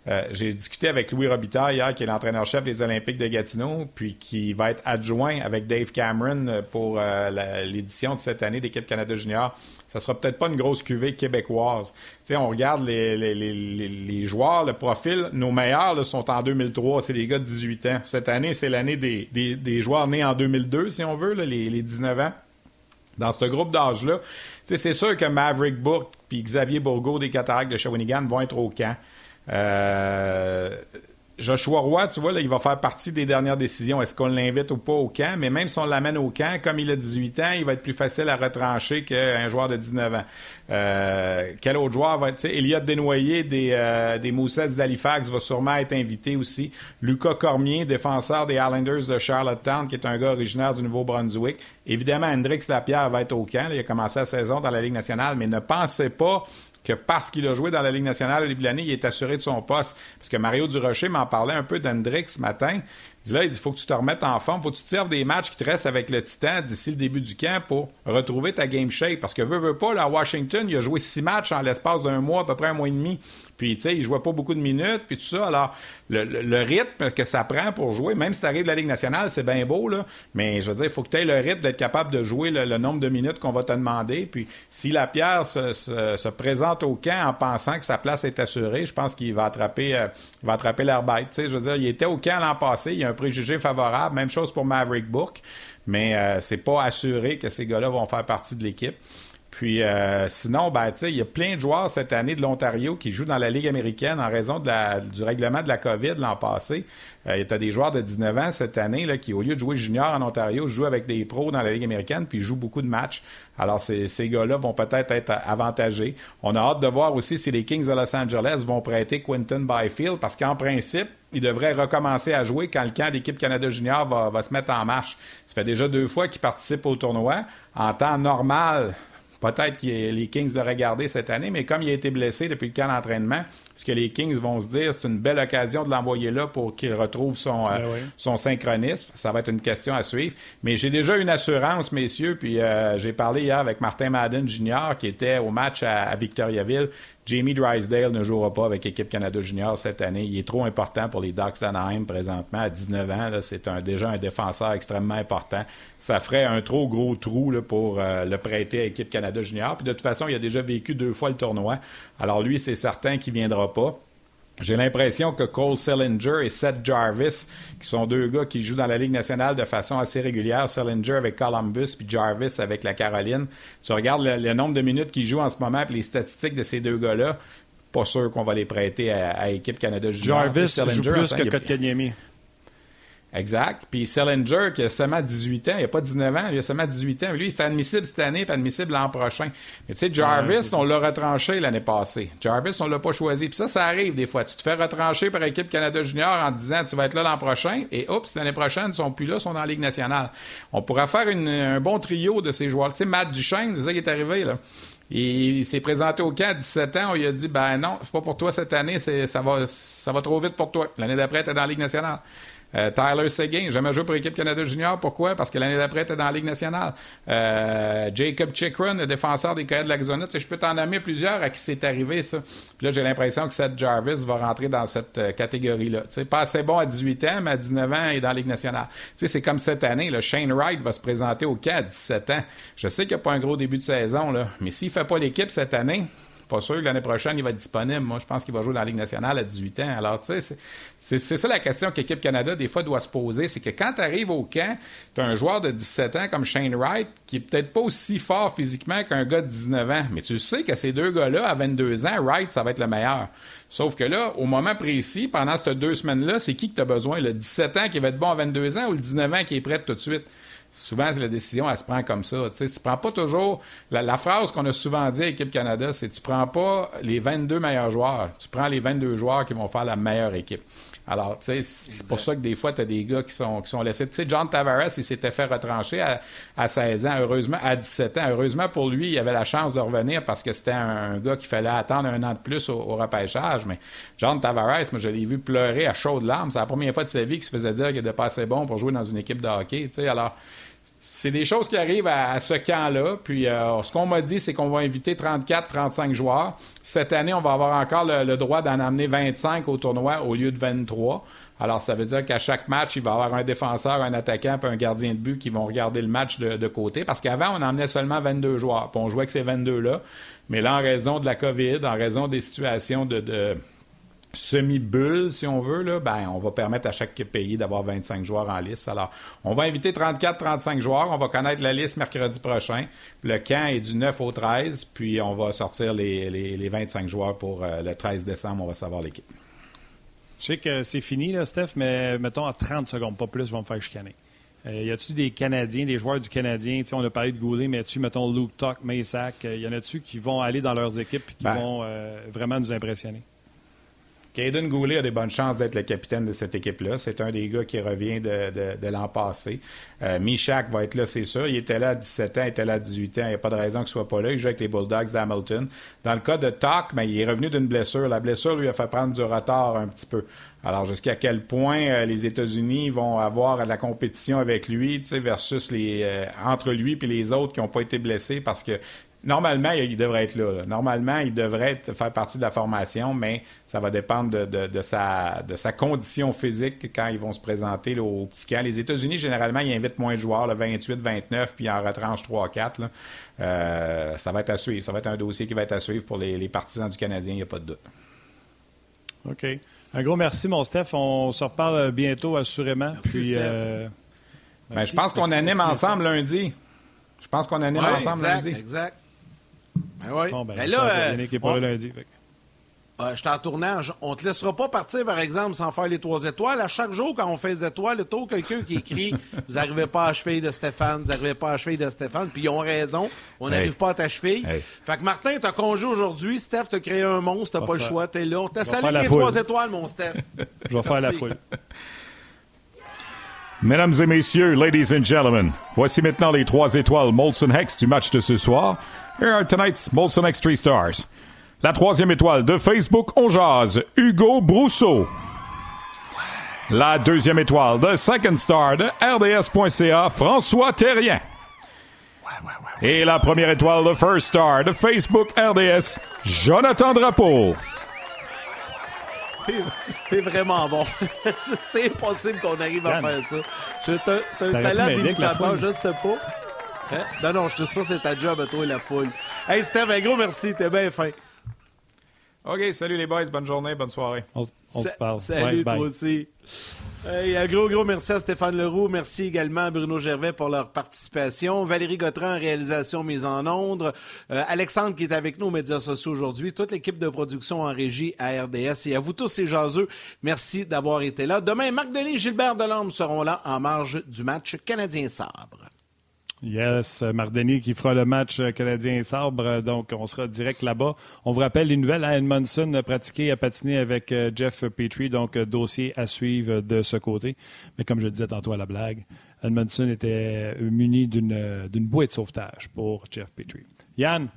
Euh, j'ai discuté avec Louis Robitaille hier, qui est l'entraîneur-chef des Olympiques de Gatineau, puis qui va être adjoint avec Dave Cameron pour euh, l'édition de cette année d'équipe Canada Junior. Ça sera peut-être pas une grosse cuvée québécoise. sais, on regarde les, les, les, les, joueurs, le profil. Nos meilleurs là, sont en 2003. C'est des gars de 18 ans. Cette année, c'est l'année des, des, des, joueurs nés en 2002, si on veut, là, les 19 ans dans ce groupe d'âge-là. C'est sûr que Maverick Bourque puis Xavier Bourgault des Cataractes de Shawinigan vont être au camp. Euh, Joshua Roy, tu vois, là, il va faire partie des dernières décisions. Est-ce qu'on l'invite ou pas au camp? Mais même si on l'amène au camp, comme il a 18 ans, il va être plus facile à retrancher qu'un joueur de 19 ans. Euh, quel autre joueur va être? Elliot Desnoyers des, euh, des Moussets d'Halifax va sûrement être invité aussi. Lucas Cormier, défenseur des Islanders de Charlottetown, qui est un gars originaire du Nouveau-Brunswick. Évidemment, Hendrix Lapierre va être au camp. il a commencé la saison dans la Ligue nationale, mais ne pensez pas que parce qu'il a joué dans la Ligue nationale au début il est assuré de son poste. Parce que Mario Durocher m'en parlait un peu d'Hendrix ce matin. Il dit il faut que tu te remettes en forme, faut que tu te serves des matchs qui te restent avec le Titan d'ici le début du camp pour retrouver ta game shape. Parce que veut, veut pas, là, à Washington, il a joué six matchs en l'espace d'un mois, à peu près un mois et demi. Puis, tu sais, il jouait pas beaucoup de minutes, puis tout ça. Alors, le, rythme que ça prend pour jouer, même si tu arrives de la Ligue nationale, c'est bien beau, là. Mais je veux dire, il faut que tu aies le rythme d'être capable de jouer le, nombre de minutes qu'on va te demander. Puis, si la pierre se, présente au camp en pensant que sa place est assurée, je pense qu'il va attraper, euh, va attraper l'air. Tu sais, je veux dire, il était au camp l'an passé, il y a un préjugé favorable. Même chose pour Maverick Bourque. Mais euh, c'est pas assuré que ces gars-là vont faire partie de l'équipe. Puis euh, sinon, ben, il y a plein de joueurs cette année de l'Ontario qui jouent dans la Ligue américaine en raison de la, du règlement de la COVID l'an passé. Euh, il y a des joueurs de 19 ans cette année là, qui, au lieu de jouer junior en Ontario, jouent avec des pros dans la Ligue américaine puis jouent beaucoup de matchs. Alors, ces, ces gars-là vont peut-être être avantagés. On a hâte de voir aussi si les Kings de Los Angeles vont prêter Quinton Byfield parce qu'en principe, il devrait recommencer à jouer quand le camp d'équipe Canada Junior va, va, se mettre en marche. Ça fait déjà deux fois qu'il participe au tournoi. En temps normal, Peut-être que les Kings le regarder cette année, mais comme il a été blessé depuis le camp d'entraînement, ce que les Kings vont se dire, c'est une belle occasion de l'envoyer là pour qu'il retrouve son, euh, ben son synchronisme. Ça va être une question à suivre. Mais j'ai déjà une assurance, messieurs, puis euh, j'ai parlé hier avec Martin Madden Jr., qui était au match à Victoriaville. Jamie Drysdale ne jouera pas avec l'équipe Canada Junior cette année. Il est trop important pour les Ducks d'Anaheim présentement. À 19 ans, c'est un, déjà un défenseur extrêmement important. Ça ferait un trop gros trou pour euh, le prêter à l'équipe Canada Junior. Puis de toute façon, il a déjà vécu deux fois le tournoi. Alors lui, c'est certain qu'il ne pas. J'ai l'impression que Cole Sellinger et Seth Jarvis, qui sont deux gars qui jouent dans la Ligue nationale de façon assez régulière, Sellinger avec Columbus puis Jarvis avec la Caroline, tu regardes le, nombre de minutes qu'ils jouent en ce moment et les statistiques de ces deux gars-là, pas sûr qu'on va les prêter à, l'équipe Canada Jarvis joue plus que Kotkaniemi. Exact. Puis Sellinger, qui a seulement 18 ans, il n'a pas 19 ans, il a seulement 18 ans. Lui, il est admissible cette année et admissible l'an prochain. Mais tu sais, Jarvis, on l'a retranché l'année passée. Jarvis, on l'a pas choisi. Puis ça, ça arrive des fois. Tu te fais retrancher par équipe Canada Junior en disant tu vas être là l'an prochain et oups, l'année prochaine, ils sont plus là, ils sont dans la Ligue nationale. On pourrait faire un bon trio de ces joueurs. Tu sais, Matt Duchesne, c'est ça qui est arrivé, là. Il, s'est présenté au camp à 17 ans. On lui a dit Ben non, c'est pas pour toi cette année, ça va, ça va trop vite pour toi. L'année d'après, tu es dans la Ligue nationale. Euh, Tyler Seguin, jamais joué pour l'équipe Canada Junior. Pourquoi? Parce que l'année d'après, était dans la Ligue nationale. Euh, Jacob Chikrin, le défenseur des Coyotes de l'Arizona. Je peux t'en nommer plusieurs à qui c'est arrivé, ça. Puis là, j'ai l'impression que Seth Jarvis va rentrer dans cette euh, catégorie-là. Pas assez bon à 18 ans, mais à 19 ans, il est dans la Ligue nationale. C'est comme cette année. Là, Shane Wright va se présenter au camp à 17 ans. Je sais qu'il n'y a pas un gros début de saison, là, mais s'il ne fait pas l'équipe cette année, pas sûr que l'année prochaine, il va être disponible. Moi, je pense qu'il va jouer dans la Ligue nationale à 18 ans. Alors, tu sais, c'est ça la question qu'Équipe Canada, des fois, doit se poser. C'est que quand tu arrives au camp, tu as un joueur de 17 ans comme Shane Wright, qui est peut-être pas aussi fort physiquement qu'un gars de 19 ans. Mais tu sais que ces deux gars-là, à 22 ans, Wright, ça va être le meilleur. Sauf que là, au moment précis, pendant ces deux semaines-là, c'est qui que tu as besoin? Le 17 ans qui va être bon à 22 ans ou le 19 ans qui est prêt tout de suite? Souvent, la décision, elle se prend comme ça. Tu ne prends pas toujours. La, phrase qu'on a souvent dit à l'équipe Canada, c'est tu prends pas les 22 meilleurs joueurs, tu prends les 22 joueurs qui vont faire la meilleure équipe. Alors, tu sais, c'est pour ça que des fois, tu as des gars qui sont, qui sont laissés. Tu sais, John Tavares, il s'était fait retrancher à, 16 ans, heureusement, à 17 ans. Heureusement pour lui, il avait la chance de revenir parce que c'était un, gars qu'il fallait attendre un an de plus au, repêchage. Mais John Tavares, moi, je l'ai vu pleurer à chaudes larmes. C'est la première fois de sa vie qu'il se faisait dire qu'il n'était pas assez bon pour jouer dans une équipe de hockey. Tu sais, alors, C'est des choses qui arrivent à, ce camp-là. Puis euh, ce qu'on m'a dit, c'est qu'on va inviter 34-35 joueurs. Cette année, on va avoir encore le, droit d'en amener 25 au tournoi au lieu de 23. Alors, ça veut dire qu'à chaque match, il va y avoir un défenseur, un attaquant et un gardien de but qui vont regarder le match de, côté. Parce qu'avant, on emmenait seulement 22 joueurs. Puis on jouait avec ces 22-là. Mais là, en raison de la COVID, en raison des situations de semi-bulle, si on veut, là, ben, on va permettre à chaque pays d'avoir 25 joueurs en liste. Alors, on va inviter 34-35 joueurs. On va connaître la liste mercredi prochain. Le camp est du 9 au 13, puis on va sortir les, les, 25 joueurs pour euh, le 13 décembre. On va savoir l'équipe. Je sais que c'est fini, là, Steph, mais mettons à 30 secondes, pas plus, vont me faire chicaner. Euh, y a-tu des Canadiens, des joueurs du Canadien, on a parlé de Goulet, mais y a-tu, mettons, Luke Tuck, Maysack, euh, y en a-tu qui vont aller dans leurs équipes et qui ben. vont vraiment nous impressionner? Caden Goulet a des bonnes chances d'être le capitaine de cette équipe-là. C'est un des gars qui revient de, l'an passé. Euh, Michak va être là, c'est sûr. Il était là à 17 ans, il était là à 18 ans. Il n'y a pas de raison qu'il ne soit pas là. Il joue avec les Bulldogs d'Hamilton. Dans le cas de Talk, ben, il est revenu d'une blessure. La blessure lui a fait prendre du retard un petit peu. Alors, jusqu'à quel point euh, les États-Unis vont avoir de la compétition avec lui, versus les euh, entre lui et les autres qui n'ont pas été blessés parce que Normalement, il devrait être là, Normalement, il devrait faire partie de la formation, mais ça va dépendre de, sa, de sa condition physique quand ils vont se présenter au petit camp. Les États-Unis, généralement, ils invitent moins de joueurs, le 28, 29, puis ils en retranchent 3-4. Euh, ça va être à suivre. Ça va être un dossier qui va être à suivre pour les, partisans du Canadien, il n'y a pas de doute. OK. Un gros merci, mon Steph. On se reparle bientôt, assurément. puis, euh, ben, je pense qu'on anime ensemble lundi. Je pense qu'on anime ensemble lundi. Exact. Ben oui. Bon, ben, ben là, euh, pas lundi. Euh, je suis en tournage. On ne te laissera pas partir, par exemple, sans faire les trois étoiles. À chaque jour, quand on fait les étoiles, le taux, quelqu'un qui écrit Vous n'arrivez pas à cheville de Stéphane, vous n'arrivez pas à cheville de Stéphane. Puis ils ont raison. On n'arrive pas à ta cheville. Fait que Martin, tu as congé aujourd'hui. Steph, tu as créé un monstre. Tu n'as pas le choix. Tu es là. Tu as salé les trois étoiles, mon Steph. Je vais faire la foule. Mesdames et messieurs, ladies and gentlemen, voici maintenant les trois étoiles Molson Hex du match de ce soir. Here are tonight's Molson X 3 Stars. La troisième étoile de Facebook On Jazz, Hugo Brousseau. La deuxième étoile de Second Star de RDS.ca, François Terrien. Et la première étoile de First Star de Facebook RDS, Jonathan Drapeau. T'es vraiment bon. C'est impossible qu'on arrive à faire ça. T'as un talent d'imitateur, je sais pas. Hein? Non, non, je te ça, c'est ta job, toi et la foule. Hey, Steph, un gros merci, t'es bien fin. OK, salut les boys, bonne journée, bonne soirée. On, se parle. Salut, toi aussi. Hey, un gros, gros merci à Stéphane Leroux. Merci également à Bruno Gervais pour leur participation. Valérie Gautran réalisation mise en onde. Euh, Alexandre qui est avec nous aux médias sociaux aujourd'hui. Toute l'équipe de production en régie à RDS. Et à vous tous, les jaseux, merci d'avoir été là. Demain, Marc Denis et Gilbert Delorme seront là en marge du match Canadien-Sabre. Yes, Mardini qui fera le match canadien-sabre, donc on sera direct là-bas. On vous rappelle les nouvelles à Edmondson a pratiqué, a patiné avec euh, Jeff Petrie, donc euh, dossier à suivre de ce côté. Mais comme je le disais tantôt à la blague, Edmondson était muni d'une bouée de sauvetage pour Jeff Petrie. Yann,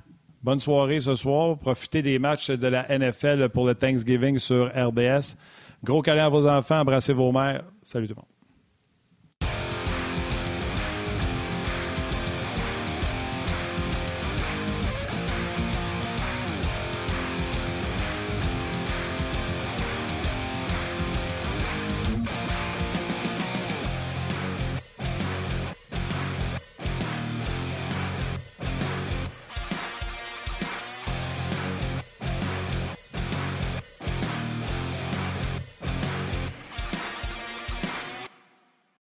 bonne soirée ce soir. Profitez des matchs de la NFL pour le Thanksgiving sur RDS. Gros câlin à vos enfants, embrassez vos mères. Salut tout le monde.